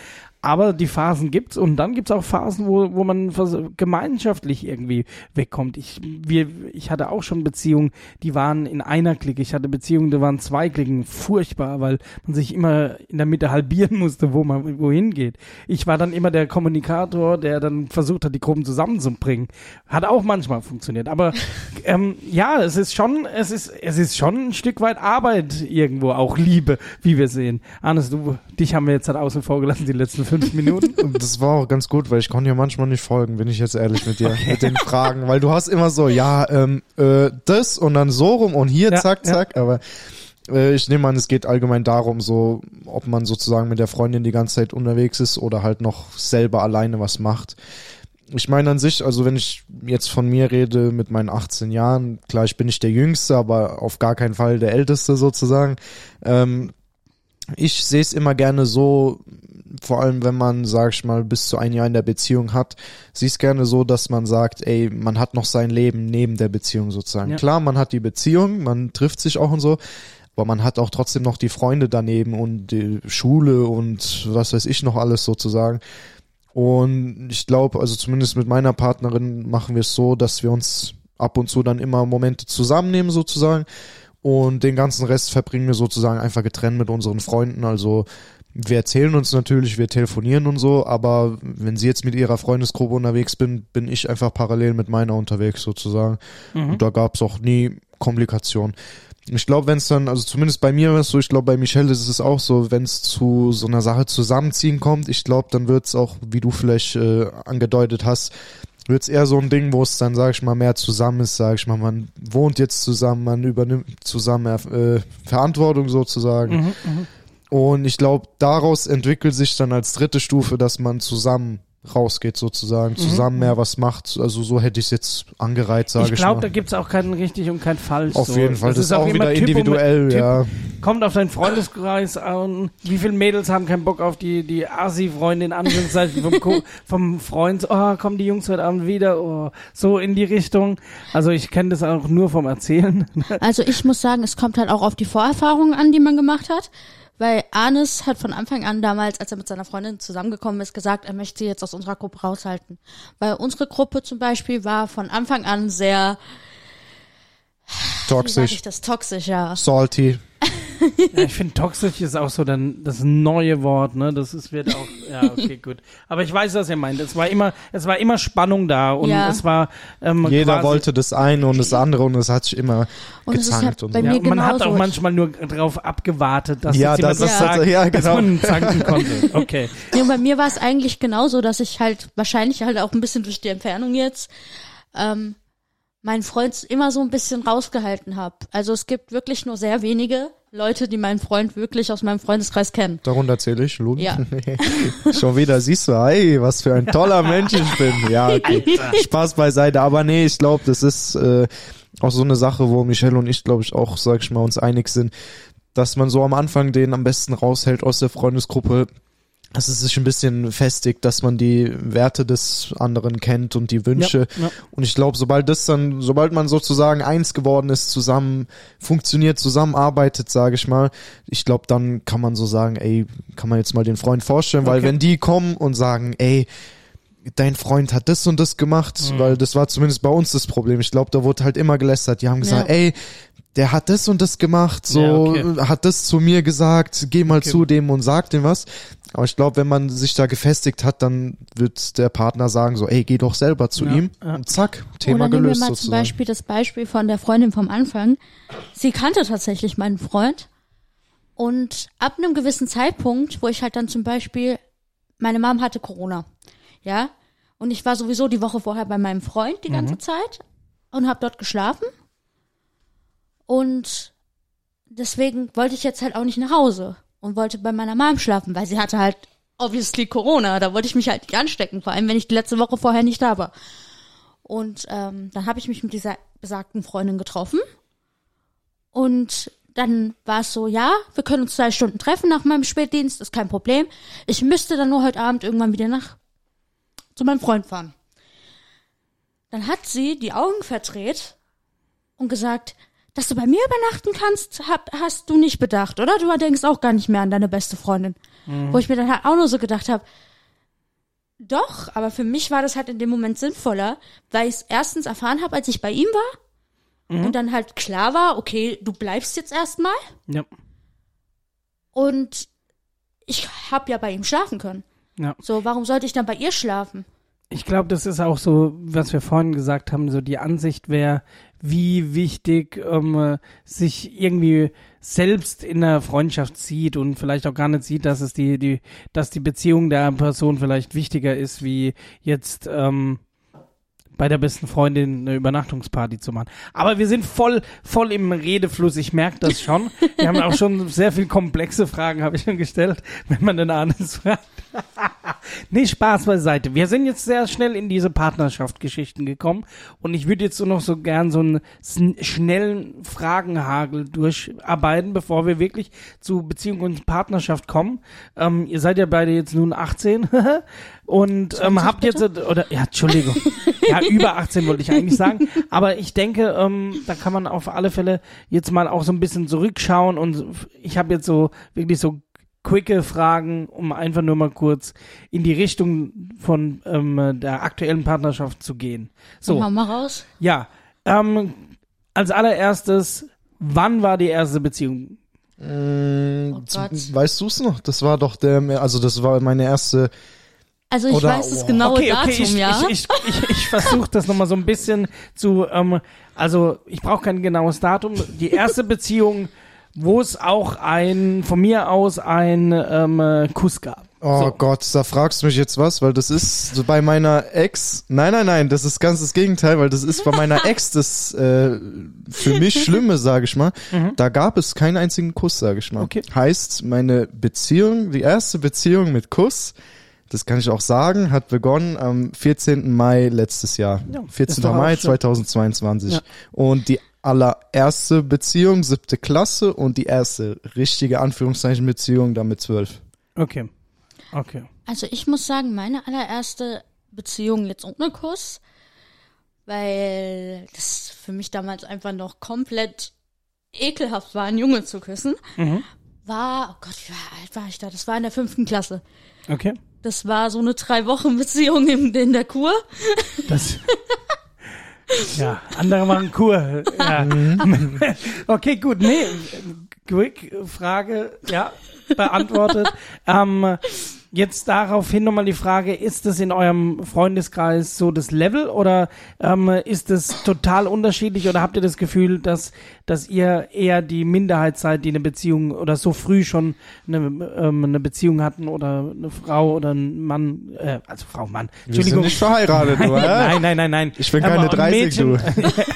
aber die Phasen gibt's und dann gibt's auch Phasen, wo, wo man gemeinschaftlich irgendwie wegkommt. Ich, wir, ich hatte auch schon Beziehungen, die waren in einer Clique. Ich hatte Beziehungen, da waren zwei Klicken. Furchtbar, weil man sich immer in der Mitte halbieren (laughs) musste, wo man wohin geht. Ich war dann immer der Kommunikator, der dann versucht hat, die Gruppen zusammenzubringen. Hat auch manchmal funktioniert. Aber (laughs) ähm, ja, es ist schon, es ist, es ist schon ein Stück weit Arbeit irgendwo, auch Liebe, wie wir sehen. Hannes, du, dich haben wir jetzt halt außen vor gelassen, die letzten fünf Minuten. Und (laughs) das war auch ganz gut, weil ich konnte ja manchmal nicht folgen, bin ich jetzt ehrlich mit dir, mit den Fragen, weil du hast immer so, ja, ähm, äh, das und dann so rum und hier, Ja, zack, ja. zack, aber äh, ich nehme an, es geht allgemein darum, so, ob man sozusagen mit der Freundin die ganze Zeit unterwegs ist oder halt noch selber alleine was macht. Ich meine an sich, also wenn ich jetzt von mir rede mit meinen 18 Jahren, klar, ich bin nicht der Jüngste, aber auf gar keinen Fall der Älteste sozusagen. Ähm, ich sehe es immer gerne so, vor allem wenn man, sag ich mal, bis zu ein Jahr in der Beziehung hat, sehe es gerne so, dass man sagt, ey, man hat noch sein Leben neben der Beziehung sozusagen. Ja. Klar, man hat die Beziehung, man trifft sich auch und so, aber man hat auch trotzdem noch die Freunde daneben und die Schule und was weiß ich noch alles sozusagen. Und ich glaube, also zumindest mit meiner Partnerin machen wir es so, dass wir uns ab und zu dann immer Momente zusammennehmen sozusagen und den ganzen Rest verbringen wir sozusagen einfach getrennt mit unseren Freunden. Also wir erzählen uns natürlich, wir telefonieren und so, aber wenn sie jetzt mit ihrer Freundesgruppe unterwegs bin, bin ich einfach parallel mit meiner unterwegs sozusagen. Und da gab es auch nie Komplikationen. Ich glaube, wenn es dann, also zumindest bei mir es so, ich glaube, bei Michelle ist es auch so, wenn es zu so einer Sache zusammenziehen kommt, ich glaube, dann wird es auch, wie du vielleicht äh, angedeutet hast, wird es eher so ein Ding, wo es dann, sag ich mal, mehr zusammen ist, sag ich mal, man wohnt jetzt zusammen, man übernimmt zusammen äh, Verantwortung sozusagen. Und ich glaube, daraus entwickelt sich dann als dritte Stufe, dass man zusammen rausgeht sozusagen, zusammen mehr was macht. Also so hätte ich es jetzt angereiht, sage Ich ich, glaube, da gibt's auch kein richtig und kein falsch. Auf so. jeden Fall, das, ist auch, wieder Typo- individuell, Typ- ja. Kommt auf deinen Freundeskreis an. Wie viele Mädels haben keinen Bock auf die, die Asi-Freundin, Anführungszeichen, vom, Co- (laughs) vom Freund. Oh, kommen die Jungs heute Abend wieder. Oh, so in die Richtung. Also ich kenne das auch nur vom Erzählen. Also ich muss sagen, es kommt halt auch auf die Vorerfahrungen an, die man gemacht hat. Weil Arnes hat von Anfang an damals, als er mit seiner Freundin zusammengekommen ist, gesagt, er möchte sie jetzt aus unserer Gruppe raushalten. Weil unsere Gruppe zum Beispiel war von Anfang an sehr, wie sag ich Toxisch, das, toxisch, ja. salty. Ja, ich finde toxisch ist auch so dann das neue Wort, ne? Das ist wird auch ja okay (laughs) gut. Aber ich weiß, was ihr meint. Es war immer es war immer Spannung da und Ja. es war ähm, Jeder quasi, wollte das eine und das andere und es hat sich immer Und gezankt halt und so. ja, und man hat auch manchmal nur darauf abgewartet, dass Ja, das was ist- sagt, ja, dass genau. man zanken konnte. (laughs) Okay. Und bei mir war es eigentlich genauso, dass ich halt wahrscheinlich halt auch ein bisschen durch die Entfernung jetzt ähm, meinen Freund immer so ein bisschen rausgehalten habe. Also es gibt wirklich nur sehr wenige Leute, die meinen Freund wirklich aus meinem Freundeskreis kennen. Darunter zähle ich, Lud. Ja. (laughs) Schon wieder, siehst du, ey, was für ein toller Mensch ich bin. Ja, okay. (laughs) Spaß beiseite. Aber nee, ich glaube, das ist äh, auch so eine Sache, wo Michelle und ich, glaube ich, auch, sag ich mal, uns einig sind, dass man so am Anfang den am besten raushält aus der Freundesgruppe, dass es sich ein bisschen festigt, dass man die Werte des anderen kennt und die Wünsche. Ja, ja. Und ich glaube, sobald das dann, sobald man sozusagen eins geworden ist, zusammen funktioniert, zusammenarbeitet, sage ich mal, ich glaube, dann kann man so sagen, ey, kann man jetzt mal den Freund vorstellen, weil Okay. wenn die kommen und sagen, ey, dein Freund hat das und das gemacht, Mhm. weil das war zumindest bei uns das Problem. Ich glaube, da wurde halt immer gelästert. Die haben gesagt, Ja. ey, der hat das und das gemacht, so Ja, okay. hat das zu mir gesagt, geh mal Okay. zu dem und sag dem was. Aber ich glaube, wenn man sich da gefestigt hat, dann wird der Partner sagen so, ey, geh doch selber zu Ja, ihm und zack, Thema Oder nehmen wir gelöst mal zum sozusagen. Beispiel das Beispiel von der Freundin vom Anfang. Sie kannte tatsächlich meinen Freund. Und ab einem gewissen Zeitpunkt, wo ich halt dann zum Beispiel, meine Mom hatte Corona. Ja. Und ich war sowieso die Woche vorher bei meinem Freund die ganze Zeit und habe dort geschlafen. Und deswegen wollte ich jetzt halt auch nicht nach Hause und wollte bei meiner Mom schlafen, weil sie hatte halt obviously Corona. Da wollte ich mich halt nicht anstecken, vor allem wenn ich die letzte Woche vorher nicht da war. Und ähm, dann habe ich mich mit dieser besagten Freundin getroffen. Und dann war es so, ja, wir können uns zwei Stunden treffen nach meinem Spätdienst, ist kein Problem. Ich müsste dann nur heute Abend irgendwann wieder nach zu meinem Freund fahren. Dann hat sie die Augen verdreht und gesagt, dass du bei mir übernachten kannst, hab, hast du nicht bedacht, oder? Du denkst auch gar nicht mehr an deine beste Freundin. Wo ich mir dann halt auch nur so gedacht habe, doch, aber für mich war das halt in dem Moment sinnvoller, weil ich es erstens erfahren habe, als ich bei ihm war und dann halt klar war, okay, du bleibst jetzt erstmal Ja. und ich habe ja bei ihm schlafen können. Ja. So, warum sollte ich dann bei ihr schlafen? Ich glaube, das ist auch so, was wir vorhin gesagt haben, so die Ansicht wäre, wie wichtig ähm, äh, sich irgendwie selbst in der Freundschaft sieht und vielleicht auch gar nicht sieht, dass es die, die, dass die Beziehung der Person vielleicht wichtiger ist, wie jetzt ähm, bei der besten Freundin eine Übernachtungsparty zu machen. Aber wir sind voll, voll im Redefluss. Ich merke das schon. Wir haben auch schon sehr viel komplexe Fragen, habe ich schon gestellt, wenn man den Arnes fragt. (laughs) nee, Spaß beiseite. Wir sind jetzt sehr schnell in diese Partnerschaftsgeschichten gekommen und ich würde jetzt so noch so gern so einen schnellen Fragenhagel durcharbeiten, bevor wir wirklich zu Beziehung und Partnerschaft kommen. Ähm, ihr seid ja beide jetzt nun 18 (laughs) und ähm, habt jetzt, oder, ja, Entschuldigung, (laughs) ja, über 18 wollte ich eigentlich sagen, aber ich denke, ähm, da kann man auf alle Fälle jetzt mal auch so ein bisschen zurückschauen und ich habe jetzt so wirklich so quicke Fragen, um einfach nur mal kurz in die Richtung von ähm, der aktuellen Partnerschaft zu gehen. So, Hau mal raus. ja. Ähm, als allererstes, wann war die erste Beziehung? Mm, Oh weißt du es noch? Das war doch der, also das war meine erste. Also ich Oder- weiß das oh. genaue okay, Datum, okay, ich, ja. ich, ich, ich, ich versuche das nochmal so ein bisschen zu, ähm, also ich brauche kein genaues Datum. Die erste Beziehung, wo es auch ein, von mir aus ein ähm, äh, Kuss gab. Oh So. Gott, da fragst du mich jetzt was, weil das ist bei meiner Ex. Nein, nein, nein, das ist ganz das Gegenteil, weil das ist bei meiner Ex das äh, für mich Schlimme, sage ich mal. Da gab es keinen einzigen Kuss, sage ich mal. Mhm. Okay. Heißt, meine Beziehung, die erste Beziehung mit Kuss, das kann ich auch sagen, hat begonnen am 14. Mai letztes Jahr. Ja, ist 14. doch auch Mai schön. 2022. Ja. Und die allererste Beziehung, siebte Klasse und die erste richtige Anführungszeichen Beziehung dann mit zwölf. Okay. Okay. Also ich muss sagen, meine allererste Beziehung jetzt ohne Kuss, weil das für mich damals einfach noch komplett ekelhaft war, einen Junge zu küssen, Mhm. war, oh Gott, wie alt war ich da? Das war in der fünften Klasse. Okay. Das war so eine drei Wochen Beziehung in, in der Kur. Das. (laughs) ja, andere machen Kur. Ja. (laughs) okay, gut. Nee, quick Frage, ja, beantwortet. ähm, jetzt daraufhin nochmal die Frage, ist das in eurem Freundeskreis so das Level oder ähm, ist es total unterschiedlich oder habt ihr das Gefühl, dass, dass ihr eher die Minderheit seid, die eine Beziehung oder so früh schon eine, ähm, eine Beziehung hatten oder eine Frau oder ein Mann, äh, also Frau, Mann, Wir sind Entschuldigung. nicht verheiratet, du, (laughs) hä? Nein, nein, nein, nein. Ich bin keine ein 30, Mädchen,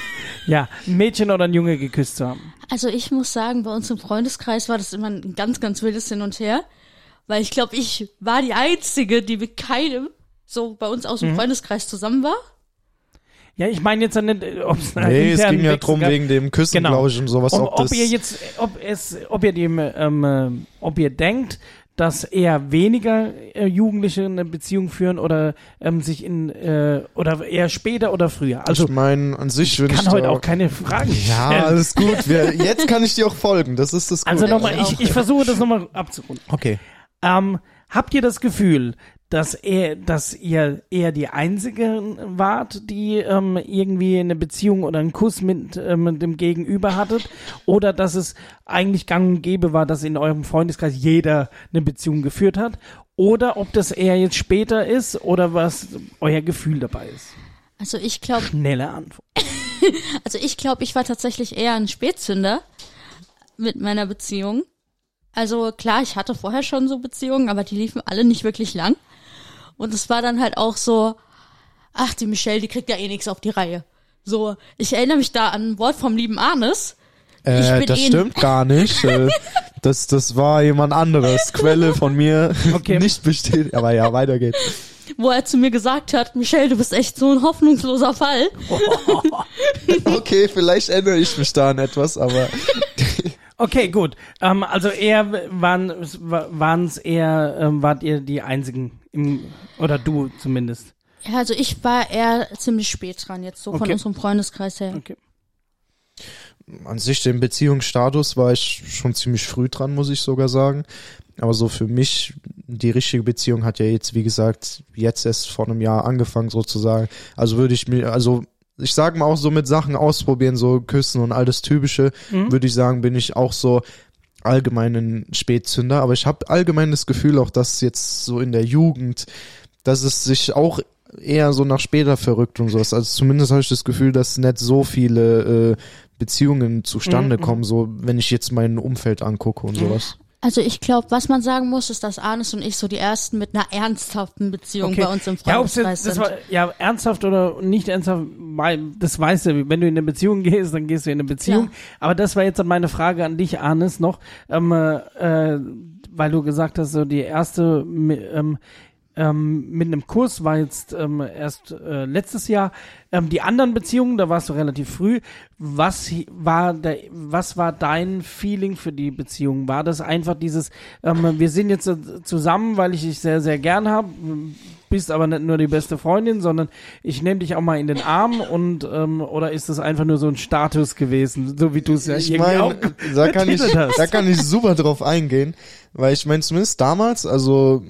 (laughs) ja, ein Mädchen oder ein Junge geküsst zu haben. Also ich muss sagen, bei uns im Freundeskreis war das immer ein ganz, ganz wildes Hin und Her. Weil ich glaube, ich war die Einzige, die mit keinem so bei uns aus Mhm. dem Freundeskreis zusammen war. Ja, ich meine jetzt ja nicht, ob es Nee, es ging ja drum gab. wegen dem Küssen, Genau. glaube ich, und sowas. ob, ob, ob ihr jetzt, ob es, ob ihr dem, ähm, äh, ob ihr denkt, dass eher weniger äh, Jugendliche eine Beziehung führen oder ähm, sich in äh, oder eher später oder früher. Also ich meine, an sich würde kann ich heute auch keine Fragen Ja, stellen. alles gut. Wir, jetzt kann ich dir auch folgen. Das ist das Gute. Also nochmal, ich, ich versuche das nochmal abzurunden. Okay. Ähm, habt ihr das Gefühl, dass er, dass ihr eher die Einzige wart, die ähm, irgendwie eine Beziehung oder einen Kuss mit, ähm, mit dem Gegenüber hattet? Oder dass es eigentlich gang und gäbe war, dass in eurem Freundeskreis jeder eine Beziehung geführt hat? Oder ob das eher jetzt später ist oder was euer Gefühl dabei ist? Also ich glaube, Schnelle Antwort. (laughs) also ich glaube, ich war tatsächlich eher ein Spätzünder mit meiner Beziehung. Also klar, ich hatte vorher schon so Beziehungen, aber die liefen alle nicht wirklich lang. Und es war dann halt auch so, ach, die Michelle, die kriegt ja eh nichts auf die Reihe. So, ich erinnere mich da an ein Wort vom lieben Arnes. Ich Äh, bin das eh- stimmt gar nicht. Äh, (laughs) das, das war jemand anderes. Quelle von mir. (laughs) Okay. Nicht bestätigt. Aber ja, weiter geht's. wo er zu mir gesagt hat, Michelle, du bist echt so ein hoffnungsloser Fall. (laughs) Okay, vielleicht erinnere ich mich da an etwas, aber Okay, gut. Ähm, also eher waren waren es eher ähm, wart ihr die einzigen im oder du zumindest. Ja, also ich war eher ziemlich spät dran, jetzt so von Okay. unserem Freundeskreis her. Okay. an sich den Beziehungsstatus war ich schon ziemlich früh dran, muss ich sogar sagen. Aber so für mich, die richtige Beziehung hat ja jetzt, wie gesagt, jetzt erst vor einem Jahr angefangen sozusagen. Also würde ich mir, also ich sage mal auch so mit Sachen ausprobieren, so Küssen und all das Typische, würde ich sagen, bin ich auch so allgemein ein Spätzünder. Aber ich habe allgemein das Gefühl auch, dass jetzt so in der Jugend, dass es sich auch eher so nach später verrückt und sowas. Also zumindest habe ich das Gefühl, dass nicht so viele äh, Beziehungen zustande Mhm, kommen, so wenn ich jetzt mein Umfeld angucke und sowas. Also ich glaube, was man sagen muss, ist, dass Arnes und ich so die ersten mit einer ernsthaften Beziehung Okay. bei uns im Ja, Freundeskreis das sind. war, ja, ernsthaft oder nicht ernsthaft, weil das weißt du, wenn du in eine Beziehung (laughs) gehst, dann gehst du in eine Beziehung. Klar. Aber das war jetzt meine Frage an dich, Arnes, noch, ähm, äh, weil du gesagt hast, so die erste ähm, ähm, mit einem Kurs war jetzt ähm, erst äh, letztes Jahr. Ähm, die anderen Beziehungen, da warst du relativ früh. Was war der, was war dein Feeling für die Beziehung? War das einfach dieses, ähm, wir sind jetzt zusammen, weil ich dich sehr, sehr gern habe, bist aber nicht nur die beste Freundin, sondern ich nehme dich auch mal in den Arm und ähm, oder ist das einfach nur so ein Status gewesen, so wie du es ja ich irgendwie auch meine, da kann ich, hast? da kann ich super drauf eingehen, weil ich meine, zumindest damals, also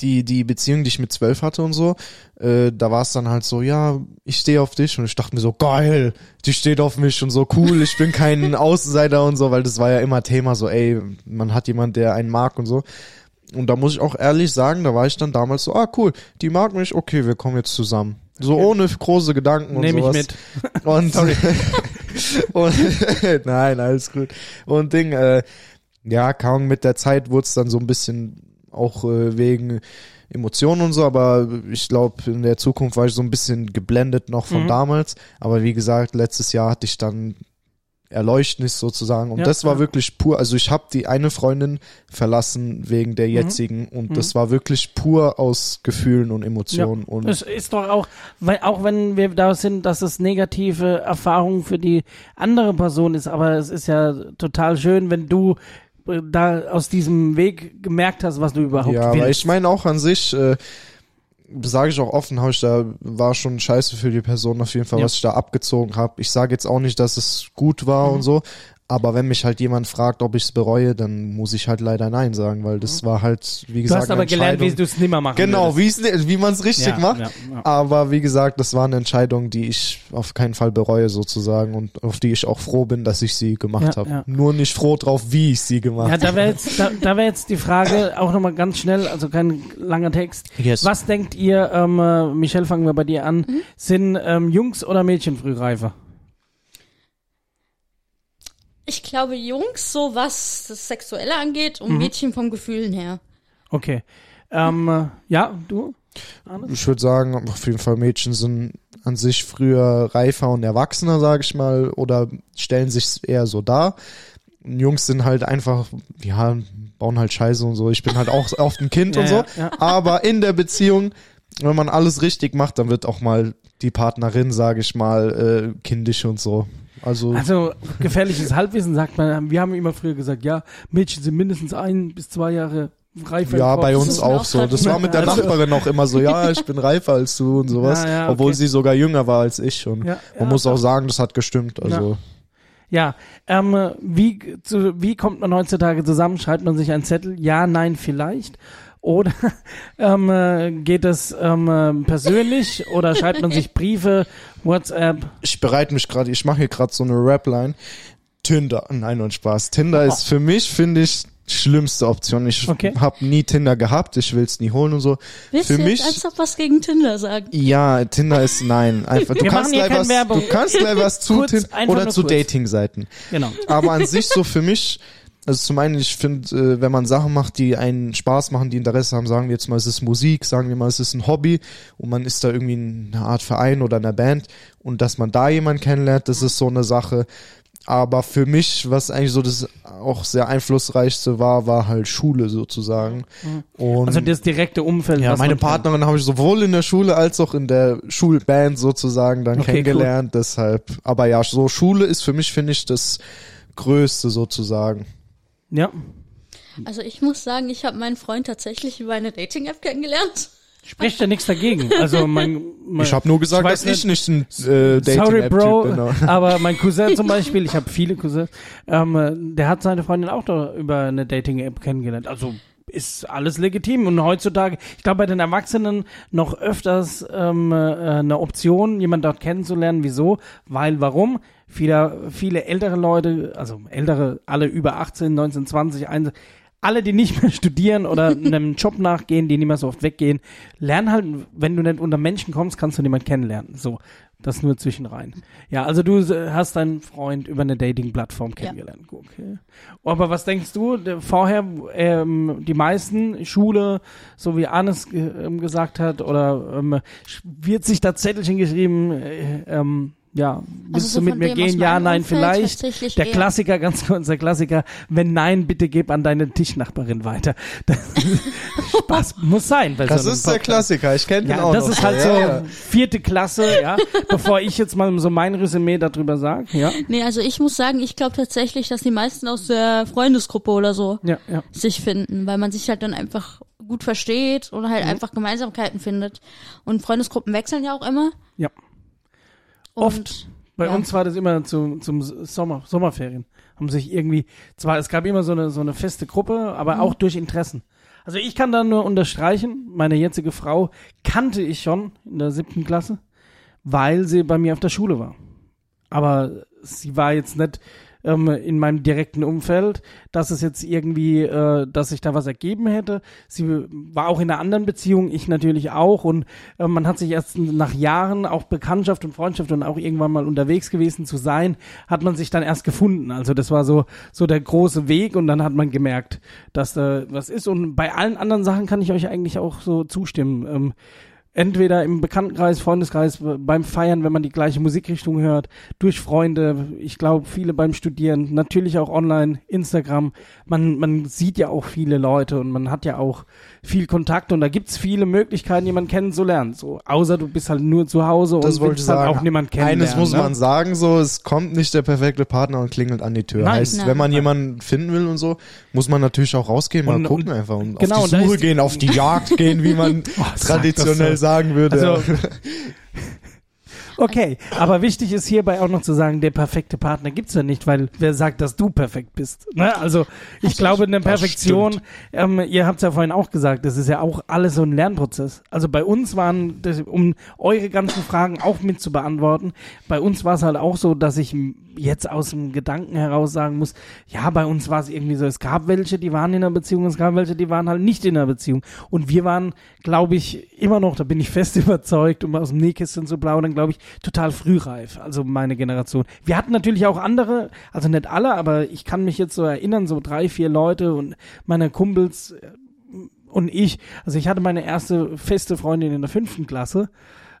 die, die Beziehung, die ich mit zwölf hatte und so, äh, da war es dann halt so, ja, ich stehe auf dich und ich dachte mir so, geil, die steht auf mich und so cool, ich bin kein (laughs) Außenseiter und so, weil das war ja immer Thema, so, ey, man hat jemand, der einen mag und so. Und da muss ich auch ehrlich sagen, da war ich dann damals so, ah cool, die mag mich, okay, wir kommen jetzt zusammen. So ohne große Gedanken und Nehme ich sowas. mit. (laughs) Und, (laughs) und nein, alles gut. Und Ding, äh, ja, kaum mit der Zeit wurde es dann so ein bisschen auch äh, wegen Emotionen und so, aber ich glaube, in der Zukunft war ich so ein bisschen geblendet noch von Mhm. damals. Aber wie gesagt, letztes Jahr hatte ich dann Erleuchtnis sozusagen und Ja, das war ja. wirklich pur, also ich habe die eine Freundin verlassen wegen Mhm. der jetzigen und das war wirklich pur aus Gefühlen und Emotionen und Es ist doch auch, weil auch wenn wir da sind, dass es negative Erfahrungen für die andere Person ist, aber es ist ja total schön, wenn du da aus diesem Weg gemerkt hast, was du überhaupt Ja, willst. aber ich meine auch an sich, äh, sage ich auch offen, hab ich da war schon scheiße für die Person auf jeden Fall, Ja. was ich da abgezogen habe. Ich sage jetzt auch nicht, dass es gut war Mhm. und so, aber wenn mich halt jemand fragt, ob ich es bereue, dann muss ich halt leider nein sagen, weil das war halt, wie Mhm. du gesagt, hast aber gelernt, wie du es nimmer machen Genau, würdest. wie man es richtig Ja, macht. ja, ja. Aber wie gesagt, das war eine Entscheidung, die ich auf keinen Fall bereue sozusagen und auf die ich auch froh bin, dass ich sie gemacht Ja, habe. ja. Nur nicht froh drauf, wie ich sie gemacht Ja, habe. da wäre jetzt, da, da wär jetzt die Frage auch nochmal ganz schnell, also kein langer Text. Yes. Was denkt ihr, ähm, äh, Michelle, fangen wir bei dir an, Mhm. sind ähm, Jungs oder Mädchen frühreifer? Ich glaube, Jungs, so was das Sexuelle angeht, und Mhm. Mädchen vom Gefühlen her. Okay. Ähm, äh, ja, du? Ich würde sagen, auf jeden Fall Mädchen sind an sich früher reifer und erwachsener, sage ich mal, oder stellen sich eher so dar. Jungs sind halt einfach, ja, bauen halt Scheiße und so. Ich bin halt auch oft ein Kind Ja, und so. ja, ja. Aber in der Beziehung, wenn man alles richtig macht, dann wird auch mal die Partnerin, sage ich mal, äh, kindisch und so. Also, Also gefährliches Halbwissen sagt man, wir haben immer früher gesagt, ja, Mädchen sind mindestens ein bis zwei Jahre reifer. ja, bei uns auch so. Das war mit der Also- Nachbarin auch immer so, ja, (laughs) ich bin reifer als du und sowas. Ja, ja, Obwohl okay. sie sogar jünger war als ich. Und Ja, man muss auch sagen, das hat gestimmt. Also. Ja, ähm, wie, zu, wie kommt man heutzutage zusammen? Schreibt man sich einen Zettel? Ja, nein, vielleicht? Oder (laughs) ähm, äh, geht es ähm, äh, persönlich? Oder schreibt man sich Briefe, WhatsApp? ich bereite mich gerade, ich mache hier gerade so eine Rapline. Tinder, nein und Spaß. Tinder Oh. ist für mich, finde ich, schlimmste Option. Ich Okay. habe nie Tinder gehabt, ich will es nie holen und so. Willst für du mich, jetzt ernsthaft was gegen Tinder sagen? ja, Tinder ist nein. Einfach, du kannst gleich was, Werbung. du kannst gleich was (laughs) zu Kurz, Tin- einfach oder zu. Dating-Seiten. Genau. Aber an sich so für mich, also zum einen, ich finde, äh, wenn man Sachen macht, die einen Spaß machen, die Interesse haben, sagen wir jetzt mal, es ist Musik, sagen wir mal, es ist ein Hobby und man ist da irgendwie in einer Art Verein oder einer Band und dass man da jemanden kennenlernt, das ist so eine Sache. Aber für mich, was eigentlich so das auch sehr einflussreichste war, war halt Schule sozusagen. Und Also das direkte Umfeld. ja, meine. Partnerin habe ich sowohl in der Schule als auch in der Schulband sozusagen dann Okay, kennengelernt. Deshalb, aber ja, so Schule ist für mich, finde ich, das Größte sozusagen. Ja. Also ich muss sagen, ich habe meinen Freund tatsächlich über eine Dating-App kennengelernt. Spricht ja nichts dagegen. Also mein, mein Ich habe nur gesagt, weiß dass ich nicht ein äh, dating Sorry, Bro, Genau. (laughs) aber mein Cousin zum Beispiel, ich habe viele Cousins, ähm, äh, der hat seine Freundin auch da über eine Dating-App kennengelernt. Also ist alles legitim und heutzutage, ich glaube bei den Erwachsenen noch öfters ähm, äh, eine Option, jemanden dort kennenzulernen. Wieso? Weil, warum? Viele, viele ältere Leute, also ältere, alle über 18, 19, 20, 1, alle, die nicht mehr studieren oder (laughs) einem Job nachgehen, die nicht mehr so oft weggehen, lernen halt, wenn du nicht unter Menschen kommst, kannst du niemanden kennenlernen. So, das nur zwischenrein. Ja, also du äh, hast deinen Freund über eine Dating-Plattform kennengelernt. Okay. Aber was denkst du, vorher, ähm, die meisten Schule, so wie Arnes ähm, gesagt hat, oder ähm, wird sich da Zettelchen geschrieben, äh, ähm, ja, willst so du mit mir gehen? Ja, nein, Umfeld vielleicht. Der eher. Klassiker, (laughs) ganz kurz, der Klassiker. Wenn nein, bitte gib an deine Tischnachbarin weiter. (laughs) Das, Spaß muss sein. Bei Das so ist der Podcast. Klassiker, ich kenne den Ja, auch das noch. ist halt ja, so ja. vierte Klasse, ja. Bevor ich jetzt mal so mein Resümee darüber sage, ja. Nee, also ich muss sagen, ich glaube tatsächlich, dass die meisten aus der Freundesgruppe oder so Ja, ja. sich finden, weil man sich halt dann einfach gut versteht oder Mhm. halt einfach Gemeinsamkeiten findet. Und Freundesgruppen wechseln ja auch immer. Ja. Oft. Bei ja. uns war das immer zu, zum Sommer, Sommerferien. Haben sich irgendwie, zwar, es gab immer so eine, so eine feste Gruppe, aber Mhm. auch durch Interessen. Also ich kann da nur unterstreichen, meine jetzige Frau kannte ich schon in der siebten Klasse, weil sie bei mir auf der Schule war. Aber sie war jetzt nicht ähm, in meinem direkten Umfeld, dass es jetzt irgendwie, äh, dass sich da was ergeben hätte. Sie war auch in einer anderen Beziehung, ich natürlich auch. Und äh, man hat sich erst nach Jahren, auch Bekanntschaft und Freundschaft und auch irgendwann mal unterwegs gewesen zu sein, hat man sich dann erst gefunden. Also das war so, so der große Weg und dann hat man gemerkt, dass da was ist. Und bei allen anderen Sachen kann ich euch eigentlich auch so zustimmen. Ähm, entweder im Bekanntenkreis, Freundeskreis, beim Feiern, wenn man die gleiche Musikrichtung hört, durch Freunde, ich glaube viele beim Studieren, natürlich auch online, Instagram. Man, man sieht ja auch viele Leute und man hat ja auch viel Kontakt und da gibt's viele Möglichkeiten, jemanden kennenzulernen. So, außer du bist halt nur zu Hause Das und willst halt auch niemand kennenlernen. Eines muss ne? man sagen, so, es kommt nicht der perfekte Partner und klingelt an die Tür. Nein. heißt, Nein. wenn man jemanden finden will und so, muss man natürlich auch rausgehen, mal Und- gucken und- einfach und genau, auf die Suche gehen, auf die (laughs) Jagd gehen, wie man (laughs) Oh, traditionell so. sagen würde. Also, (laughs) okay, aber wichtig ist hierbei auch noch zu sagen, der perfekte Partner gibt's ja nicht, weil wer sagt, dass du perfekt bist? Ne? Also ich Also glaube, eine Perfektion, ähm, ihr habt's ja vorhin auch gesagt, das ist ja auch alles so ein Lernprozess. Also bei uns waren, das, um eure ganzen Fragen auch mit zu beantworten, bei uns war es halt auch so, dass ich jetzt aus dem Gedanken heraus sagen muss, ja, bei uns war es irgendwie so, es gab welche, die waren in einer Beziehung, es gab welche, die waren halt nicht in einer Beziehung. Und wir waren, glaube ich, immer noch, da bin ich fest (laughs) überzeugt, um aus dem Nähkästchen zu plaudern, glaube ich, total frühreif, also meine Generation. Wir hatten natürlich auch andere, also nicht alle, aber ich kann mich jetzt so erinnern, so drei, vier Leute und meine Kumpels äh, und ich, also ich hatte meine erste feste Freundin in der fünften Klasse.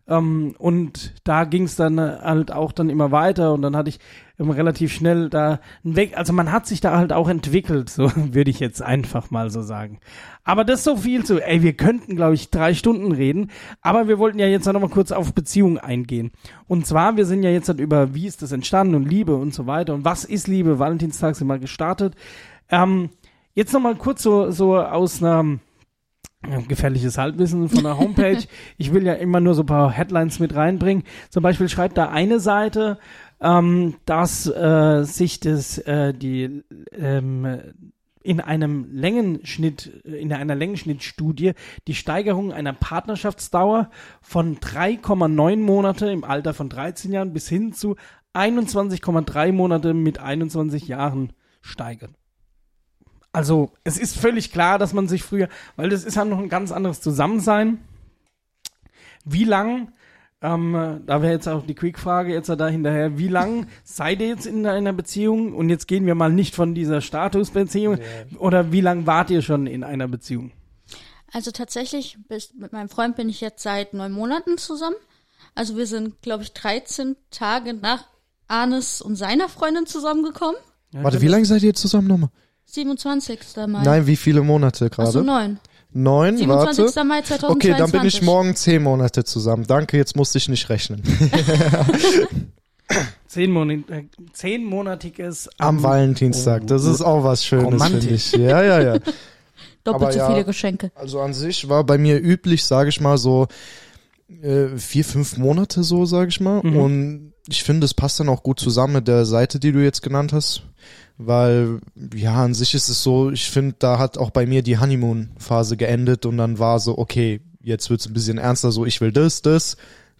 Ähm, und da ging es dann halt auch dann immer weiter und dann hatte ich ähm, relativ schnell da Weg, also man hat sich da halt auch entwickelt, so (laughs) würde ich jetzt einfach mal so sagen. Aber das so viel zu, ey, wir könnten glaube ich drei Stunden reden, aber wir wollten ja jetzt noch mal kurz auf Beziehungen eingehen. Und zwar, wir sind ja jetzt halt über, wie ist das entstanden und Liebe und so weiter und was ist Liebe, Valentinstag sind mal gestartet. Ähm, jetzt noch mal kurz so, so aus einer gefährliches Halbwissen von der Homepage. (laughs) ich will ja immer nur so ein paar Headlines mit reinbringen. Zum Beispiel schreibt da eine Seite, ähm, dass äh, sich das äh, die ähm, in einem Längenschnitt, in einer Längenschnittstudie die Steigerung einer Partnerschaftsdauer von 3,9 Monate im Alter von 13 Jahren bis hin zu 21,3 Monate mit 21 Jahren steigern. Also, es ist völlig klar, dass man sich früher, weil das ist ja noch ein ganz anderes Zusammensein. Wie lang, ähm, da wäre jetzt auch die Quick-Frage jetzt da hinterher, wie lang (laughs) seid ihr jetzt in einer Beziehung? Und jetzt gehen wir mal nicht von dieser Statusbeziehung, oder wie lang wart ihr schon in einer Beziehung? Also tatsächlich, bis, mit meinem Freund bin ich jetzt seit neun Monaten zusammen. Also wir sind, glaube ich, 13 Tage nach Arnes und seiner Freundin zusammengekommen. Warte, wie lange seid ihr zusammen nochmal? 27. Mai. Nein, wie viele Monate gerade? Also neun. Neun, 27. warte. Mai 2022. Okay, dann bin ich morgen zehn Monate zusammen. Danke, jetzt musste ich nicht rechnen. (laughs) Zehn Monat, äh, zehnmonatiges Am Valentinstag. Das ist auch was Schönes, finde ich. Ja, ja, ja. (laughs) Doppelt aber so ja. viele Geschenke. Also an sich war bei mir üblich, sage ich mal, so äh, vier, fünf Monate so, sage ich mal. Mhm. Und ich finde, es passt dann auch gut zusammen mit der Seite, die du jetzt genannt hast. Weil, ja, an sich ist es so, ich finde, da hat auch bei mir die Honeymoon-Phase geendet und dann war so, okay, jetzt wird's ein bisschen ernster, so ich will das, das,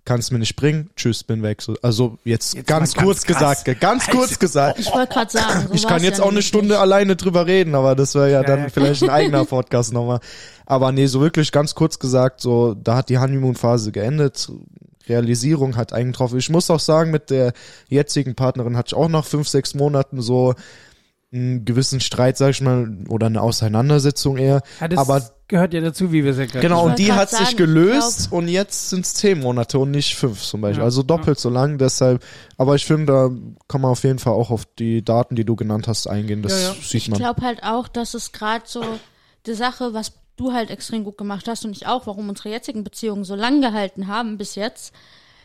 kannst mir nicht bringen, tschüss, bin weg. So, also jetzt, Jetzt ganz ganz kurz krass. gesagt, ganz kurz gesagt. Ich wollte gerade sagen. So Ich kann jetzt ja auch eine Stunde nicht. alleine drüber reden, aber das wäre ja, Ja, dann ja, vielleicht ein eigener (laughs) Podcast nochmal. Aber nee, so wirklich ganz kurz gesagt, so, da hat die Honeymoon-Phase geendet. Realisierung hat eingetroffen. Ich muss auch sagen, mit der jetzigen Partnerin hatte ich auch nach fünf, sechs Monaten so einen gewissen Streit, sag ich mal, oder eine Auseinandersetzung eher. Ja, das aber gehört ja dazu, wie wir es ja gerade genau, Ich und die hat sich sagen, ich gelöst und jetzt sind es zehn Monate und nicht fünf zum Beispiel. Ja, also doppelt so lang, deshalb, aber ich finde, da kann man auf jeden Fall auch auf die Daten, die du genannt hast, eingehen. Das Ja, ja. sieht Ich man. glaube halt auch, dass es gerade so die Sache, was du halt extrem gut gemacht hast und ich auch, warum unsere jetzigen Beziehungen so lang gehalten haben bis jetzt,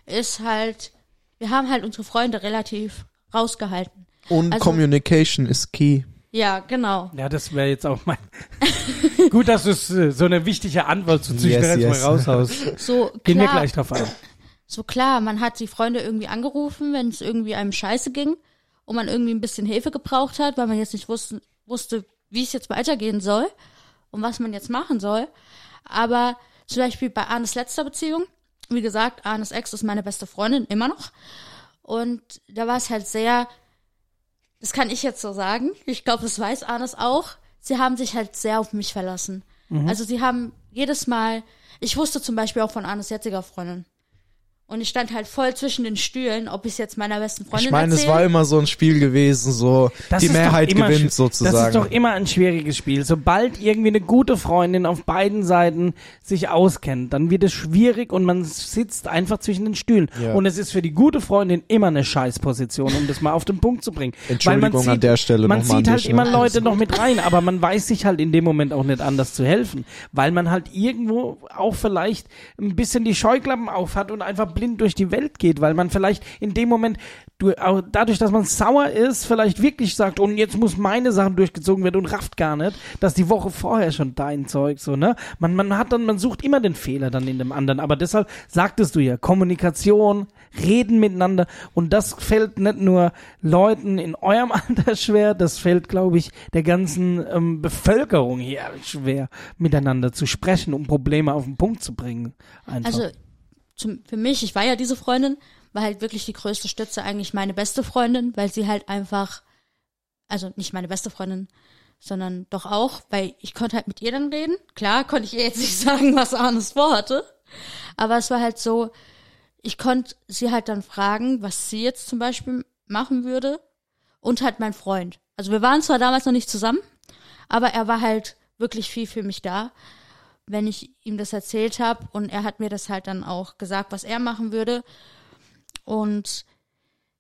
ist halt, wir haben halt unsere Freunde relativ rausgehalten. Und Also- Communication ist key. Ja, genau. Ja, das wäre jetzt auch mein. (laughs) Gut, dass du äh, so eine wichtige Antwort zu Yes, jetzt yes. mal raushaust. (laughs) So Gehen wir klar, gleich drauf ein. so klar, man hat die Freunde irgendwie angerufen, wenn es irgendwie einem scheiße ging und man irgendwie ein bisschen Hilfe gebraucht hat, weil man jetzt nicht wusste, wusste wie es jetzt weitergehen soll. Und was man jetzt machen soll. Aber zum Beispiel bei Arnes letzter Beziehung, wie gesagt, Arnes Ex ist meine beste Freundin, immer noch. Und da war es halt sehr, das kann ich jetzt so sagen, ich glaube, das weiß Arnes auch, sie haben sich halt sehr auf mich verlassen. Also sie haben jedes Mal, ich wusste zum Beispiel auch von Arnes jetziger Freundin. Und ich stand halt voll zwischen den Stühlen, ob ich es jetzt meiner besten Freundin Ich meine, es war immer so ein Spiel gewesen, so Das die Mehrheit gewinnt sozusagen. Das ist doch immer ein schwieriges Spiel. Sobald irgendwie eine gute Freundin auf beiden Seiten sich auskennt, dann wird es schwierig und man sitzt einfach zwischen den Stühlen. Ja. Und es ist für die gute Freundin immer eine Scheißposition, um das mal auf den Punkt zu bringen. Entschuldigung Weil man an der Stelle Man zieht halt dich, immer ne? Leute noch mit rein, aber man weiß sich halt in dem Moment auch nicht anders zu helfen, weil man halt irgendwo auch vielleicht ein bisschen die Scheuklappen aufhat und einfach blind durch die Welt geht, weil man vielleicht in dem Moment du, dadurch, dass man sauer ist, vielleicht wirklich sagt, und jetzt muss meine Sachen durchgezogen werden und rafft gar nicht, dass die Woche vorher schon dein Zeug so, ne? Man, man hat dann, man sucht immer den Fehler dann in dem anderen, aber deshalb sagtest du ja, Kommunikation, reden miteinander und das fällt nicht nur Leuten in eurem (laughs) Alter schwer, das fällt, glaube ich, der ganzen ähm, Bevölkerung hier schwer, miteinander zu sprechen, um Probleme auf den Punkt zu bringen. Einfach. Also zum, für mich, ich war ja diese Freundin, war halt wirklich die größte Stütze eigentlich meine beste Freundin, weil sie halt einfach, also nicht meine beste Freundin, sondern doch auch, weil ich konnte halt mit ihr dann reden. Klar konnte ich ihr jetzt nicht (laughs) sagen, was Arnes vorhatte, aber es war halt so, ich konnte sie halt dann fragen, was sie jetzt zum Beispiel machen würde und halt mein Freund. Also wir waren zwar damals noch nicht zusammen, aber er war halt wirklich viel für mich da wenn ich ihm das erzählt habe und er hat mir das halt dann auch gesagt, was er machen würde. Und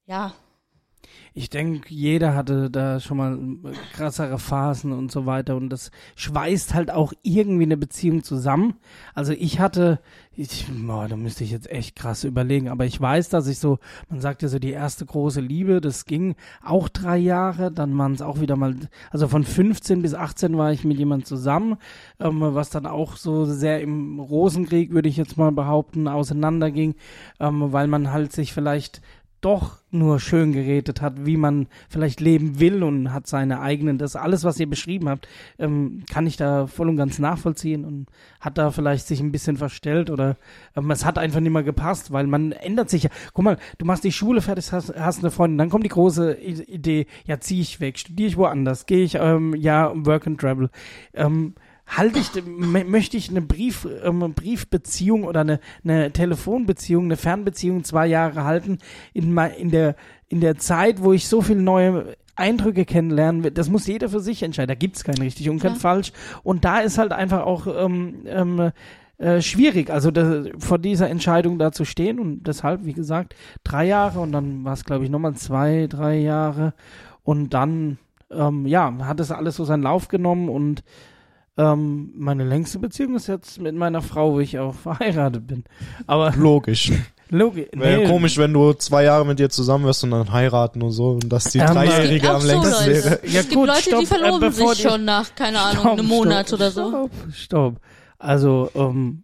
ja, Ich denke, jeder hatte da schon mal äh, krassere Phasen und so weiter. Und das schweißt halt auch irgendwie eine Beziehung zusammen. Also ich hatte, ich, boah, da müsste ich jetzt echt krass überlegen, aber ich weiß, dass ich so, man sagt ja so die erste große Liebe, das ging auch drei Jahre, dann waren es auch wieder mal, also von 15 bis 18 war ich mit jemand zusammen, ähm, was dann auch so sehr im Rosenkrieg, würde ich jetzt mal behaupten, auseinanderging, ähm, weil man halt sich vielleicht doch nur schön geredet hat, wie man vielleicht leben will und hat seine eigenen, das alles, was ihr beschrieben habt, ähm, kann ich da voll und ganz nachvollziehen und hat da vielleicht sich ein bisschen verstellt oder ähm, es hat einfach nicht mehr gepasst, weil man ändert sich ja. Guck mal, du machst die Schule fertig, hast, hast eine Freundin, dann kommt die große Idee, ja, zieh ich weg, studiere ich woanders, gehe ich, ähm, ja, Work and Travel. Ähm, halte ich, möchte ich eine Brief, ähm, Briefbeziehung oder eine, eine Telefonbeziehung, eine Fernbeziehung zwei Jahre halten in, in der, in der Zeit, wo ich so viele neue Eindrücke kennenlernen, das muss jeder für sich entscheiden. Da gibt's kein richtig und kein Ja. falsch. Und da ist halt einfach auch ähm, ähm, äh, schwierig, also da, vor dieser Entscheidung da zu stehen und deshalb, wie gesagt, drei Jahre und dann war es, glaube ich, nochmal zwei, drei Jahre und dann, ähm, ja, hat es alles so seinen Lauf genommen und ähm, meine längste Beziehung ist jetzt mit meiner Frau, wo ich auch (laughs) verheiratet bin. Aber Logisch. (laughs) logisch. Wäre ja komisch, wenn du zwei Jahre mit dir zusammen wirst und dann heiraten und so und dass die Ähm, Dreijährige am so längsten wäre. Ja, es gibt gut, Leute, stopp, die verloben äh, sich schon nach, keine Ahnung, einem Monat stopp, oder so. Stopp, stopp. Also, ähm,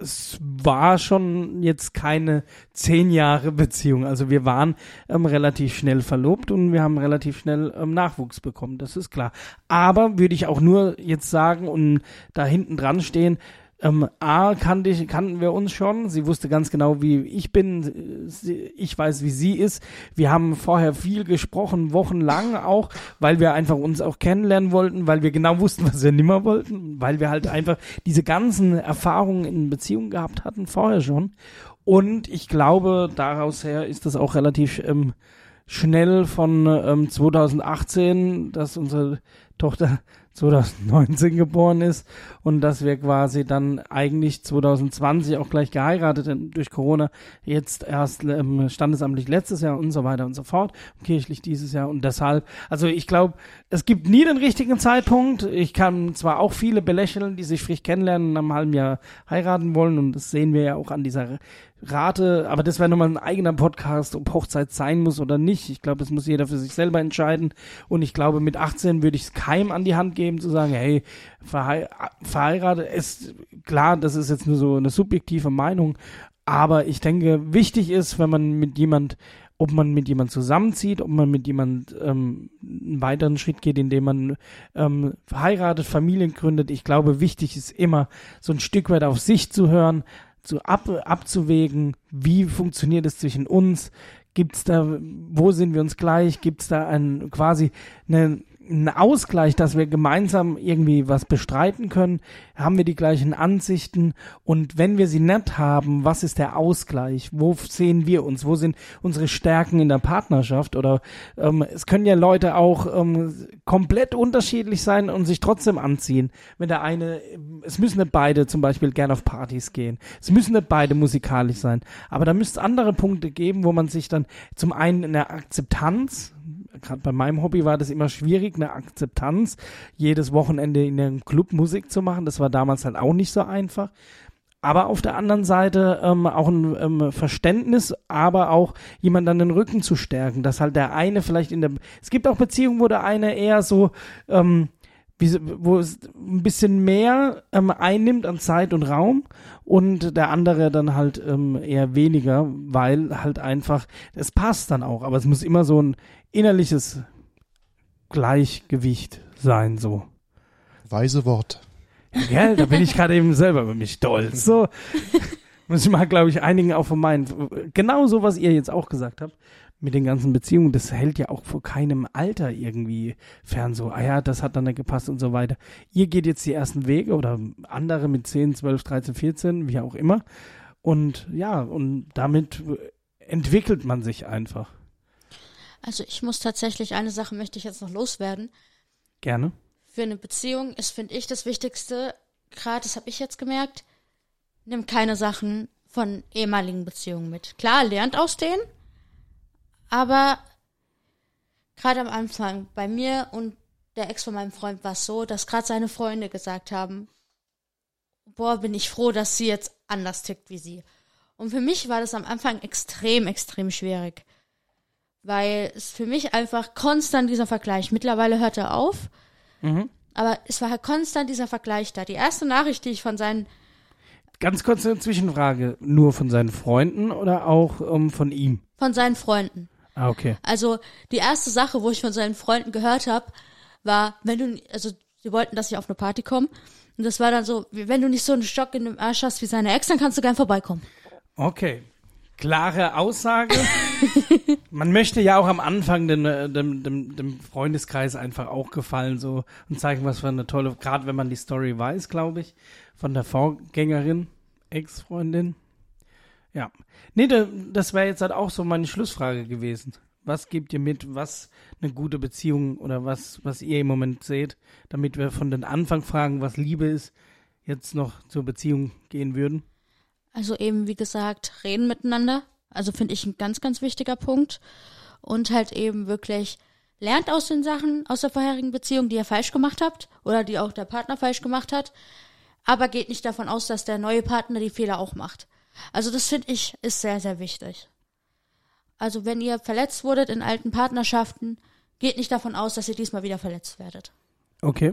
es war schon jetzt keine zehn Jahre Beziehung. Also wir waren ähm, relativ schnell verlobt und wir haben relativ schnell ähm, Nachwuchs bekommen, das ist klar. Aber würde ich auch nur jetzt sagen und da hinten dran stehen, ähm, A, kannte ich, kannten wir uns schon. Sie wusste ganz genau, wie ich bin. Ich weiß, wie sie ist. Wir haben vorher viel gesprochen, wochenlang auch, weil wir einfach uns auch kennenlernen wollten, weil wir genau wussten, was wir nimmer wollten, weil wir halt einfach diese ganzen Erfahrungen in Beziehungen gehabt hatten, vorher schon. Und ich glaube, daraus her ist das auch relativ ähm, schnell von ähm, 2018, dass unsere Tochter (laughs) 2019 geboren ist und dass wir quasi dann eigentlich 2020 auch gleich geheiratet sind durch Corona, jetzt erst ähm, standesamtlich letztes Jahr und so weiter und so fort, kirchlich dieses Jahr und deshalb, also ich glaube, es gibt nie den richtigen Zeitpunkt. Ich kann zwar auch viele belächeln, die sich frisch kennenlernen und einem halben Jahr heiraten wollen und das sehen wir ja auch an dieser Rate, aber das wäre nochmal ein eigener Podcast, ob Hochzeit sein muss oder nicht. Ich glaube, das muss jeder für sich selber entscheiden. Und ich glaube, mit 18 würde ich es keinem an die Hand geben, zu sagen, hey, verhei verheiratet ist klar, das ist jetzt nur so eine subjektive Meinung. Aber ich denke, wichtig ist, wenn man mit jemand ob man mit jemand zusammenzieht, ob man mit jemand ähm, einen weiteren Schritt geht, indem man ähm, heiratet, Familien gründet. Ich glaube, wichtig ist immer, so ein Stück weit auf sich zu hören, zu ab, abzuwägen, wie funktioniert es zwischen uns, gibt's da, wo sind wir uns gleich, gibt's da ein quasi eine ein Ausgleich, dass wir gemeinsam irgendwie was bestreiten können? Haben wir die gleichen Ansichten? Und wenn wir sie nicht haben, was ist der Ausgleich? Wo sehen wir uns? Wo sind unsere Stärken in der Partnerschaft? Oder ähm, es können ja Leute auch ähm, komplett unterschiedlich sein und sich trotzdem anziehen. Wenn der eine, es müssen nicht beide zum Beispiel gern auf Partys gehen. Es müssen nicht beide musikalisch sein. Aber da müsste es andere Punkte geben, wo man sich dann zum einen in der Akzeptanz, gerade bei meinem Hobby war das immer schwierig, eine Akzeptanz, jedes Wochenende in einem Club Musik zu machen. Das war damals halt auch nicht so einfach. Aber auf der anderen Seite ähm, auch ein ähm, Verständnis, aber auch jemand an den Rücken zu stärken, dass halt der eine vielleicht in der, es gibt auch Beziehungen, wo der eine eher so, ähm, wo es ein bisschen mehr ähm, einnimmt an Zeit und Raum und der andere dann halt ähm, eher weniger, weil halt einfach, es passt dann auch, aber es muss immer so ein innerliches Gleichgewicht sein, so. Weise Wort. Ja, da bin ich gerade eben selber über mich stolz. So (laughs) muss ich mal, glaube ich, einigen auch von meinen. Genau so, was ihr jetzt auch gesagt habt mit den ganzen Beziehungen, das hält ja auch vor keinem Alter irgendwie fern so, ah ja, das hat dann nicht gepasst und so weiter. Ihr geht jetzt die ersten Wege oder andere mit 10, 12, 13, 14, wie auch immer. Und ja, und damit entwickelt man sich einfach. Also ich muss tatsächlich, eine Sache möchte ich jetzt noch loswerden. Gerne. Für eine Beziehung ist, finde ich, das Wichtigste, gerade das habe ich jetzt gemerkt, nimm keine Sachen von ehemaligen Beziehungen mit. Klar, lernt aus denen, aber gerade am Anfang bei mir und der Ex von meinem Freund war es so, dass gerade seine Freunde gesagt haben, boah, bin ich froh, dass sie jetzt anders tickt wie sie. Und für mich war das am Anfang extrem, extrem schwierig. Weil es für mich einfach konstant dieser Vergleich, mittlerweile hört er auf, Mhm. aber es war halt konstant dieser Vergleich da. Die erste Nachricht, die ich von seinen, Ganz kurz eine Zwischenfrage. Nur von seinen Freunden oder auch ähm, von ihm? von seinen Freunden. Ah, okay. Also die erste Sache, wo ich von seinen Freunden gehört habe, war, wenn du, also sie wollten, dass ich auf eine Party komme. Und das war dann so, wenn du nicht so einen Stock in dem Arsch hast wie seine Ex, dann kannst du gern vorbeikommen. Okay. Klare Aussage. (laughs) Man möchte ja auch am Anfang den, äh, dem, dem, dem Freundeskreis einfach auch gefallen so und zeigen, was für eine tolle, gerade wenn man die Story weiß, glaube ich, von der Vorgängerin, Ex-Freundin. Ja. Nee, da, das wäre jetzt halt auch so meine Schlussfrage gewesen. Was gebt ihr mit, was eine gute Beziehung oder was, was ihr im Moment seht, damit wir von den Anfangfragen, was Liebe ist, jetzt noch zur Beziehung gehen würden? Also eben, wie gesagt, reden miteinander. Also finde ich ein ganz, ganz wichtiger Punkt. Und halt eben wirklich lernt aus den Sachen aus der vorherigen Beziehung, die ihr falsch gemacht habt oder die auch der Partner falsch gemacht hat. Aber geht nicht davon aus, dass der neue Partner die Fehler auch macht. Also das finde ich ist sehr, sehr wichtig. Also wenn ihr verletzt wurdet in alten Partnerschaften, geht nicht davon aus, dass ihr diesmal wieder verletzt werdet. Okay.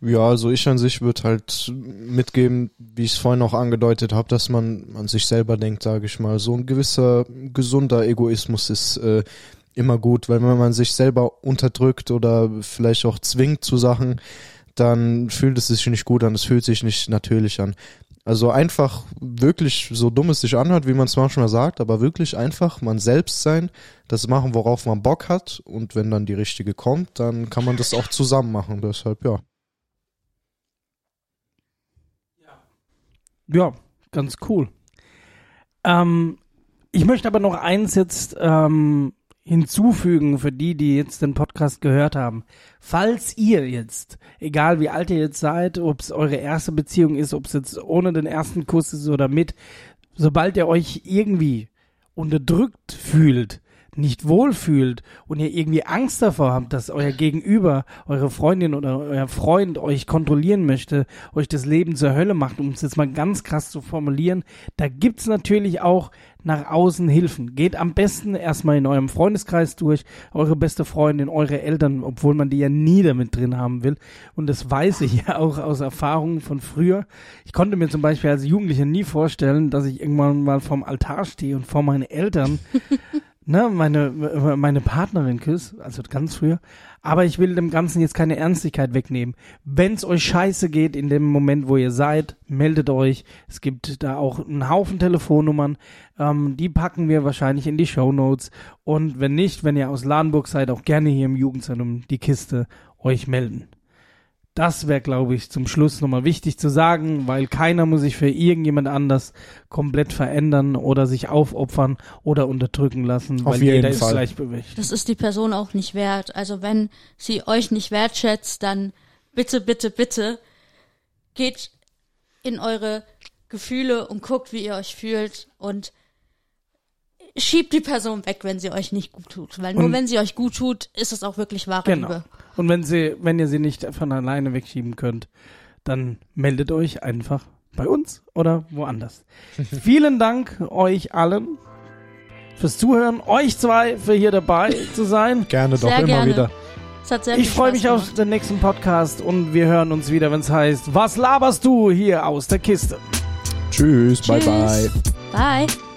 Ja, also ich an sich würde halt mitgeben, wie ich es vorhin auch angedeutet habe, dass man an sich selber denkt, sage ich mal. So ein gewisser gesunder Egoismus ist äh, immer gut, weil wenn man sich selber unterdrückt oder vielleicht auch zwingt zu Sachen, dann fühlt es sich nicht gut an, es fühlt sich nicht natürlich an. Also einfach wirklich, so dumm es sich anhört, wie man es manchmal sagt, aber wirklich einfach man selbst sein, das machen, worauf man Bock hat und wenn dann die richtige kommt, dann kann man das auch zusammen machen. Deshalb ja. Ja, ganz cool. Ähm, ich möchte aber noch eins jetzt ähm, hinzufügen für die, die jetzt den Podcast gehört haben. Falls ihr jetzt, egal wie alt ihr jetzt seid, ob es eure erste Beziehung ist, ob es jetzt ohne den ersten Kuss ist oder mit, sobald ihr euch irgendwie unterdrückt fühlt, nicht wohlfühlt und ihr irgendwie Angst davor habt, dass euer Gegenüber, eure Freundin oder euer Freund euch kontrollieren möchte, euch das Leben zur Hölle macht, um es jetzt mal ganz krass zu formulieren, da gibt's natürlich auch nach außen Hilfen. Geht am besten erstmal in eurem Freundeskreis durch, eure beste Freundin, eure Eltern, obwohl man die ja nie damit drin haben will. Und das weiß ich (laughs) ja auch aus Erfahrungen von früher. Ich konnte mir zum Beispiel als Jugendlicher nie vorstellen, dass ich irgendwann mal vorm Altar stehe und vor meinen Eltern ne, meine, meine Partnerin küsse, also ganz früher. Aber ich will dem Ganzen jetzt keine Ernstigkeit wegnehmen. Wenn's euch scheiße geht in dem Moment, wo ihr seid, meldet euch. Es gibt da auch einen Haufen Telefonnummern. Ähm, die packen wir wahrscheinlich in die Show Notes. Und wenn nicht, wenn ihr aus Ladenburg seid, auch gerne hier im Jugendzentrum die Kiste euch melden. Das wäre, glaube ich, zum Schluss nochmal wichtig zu sagen, weil keiner muss sich für irgendjemand anders komplett verändern oder sich aufopfern oder unterdrücken lassen, Auf weil jeden jeder ist Fall. gleichberechtigt. Das ist die Person auch nicht wert. Also wenn sie euch nicht wertschätzt, dann bitte, bitte, bitte geht in eure Gefühle und guckt, wie ihr euch fühlt und schiebt die Person weg, wenn sie euch nicht gut tut. Weil nur Und- wenn sie euch gut tut, ist es auch wirklich wahre Genau. Liebe. Und wenn sie, wenn ihr sie nicht von alleine wegschieben könnt, dann meldet euch einfach bei uns oder woanders. (laughs) Vielen Dank euch allen fürs Zuhören, euch zwei für hier dabei zu sein. Gerne doch Sehr immer gerne. wieder. Es hat sehr Ich freue mich auf gemacht. den nächsten Podcast und wir hören uns wieder, wenn es heißt, was laberst du hier aus der Kiste? Tschüss, bye Tschüss. bye. Bye.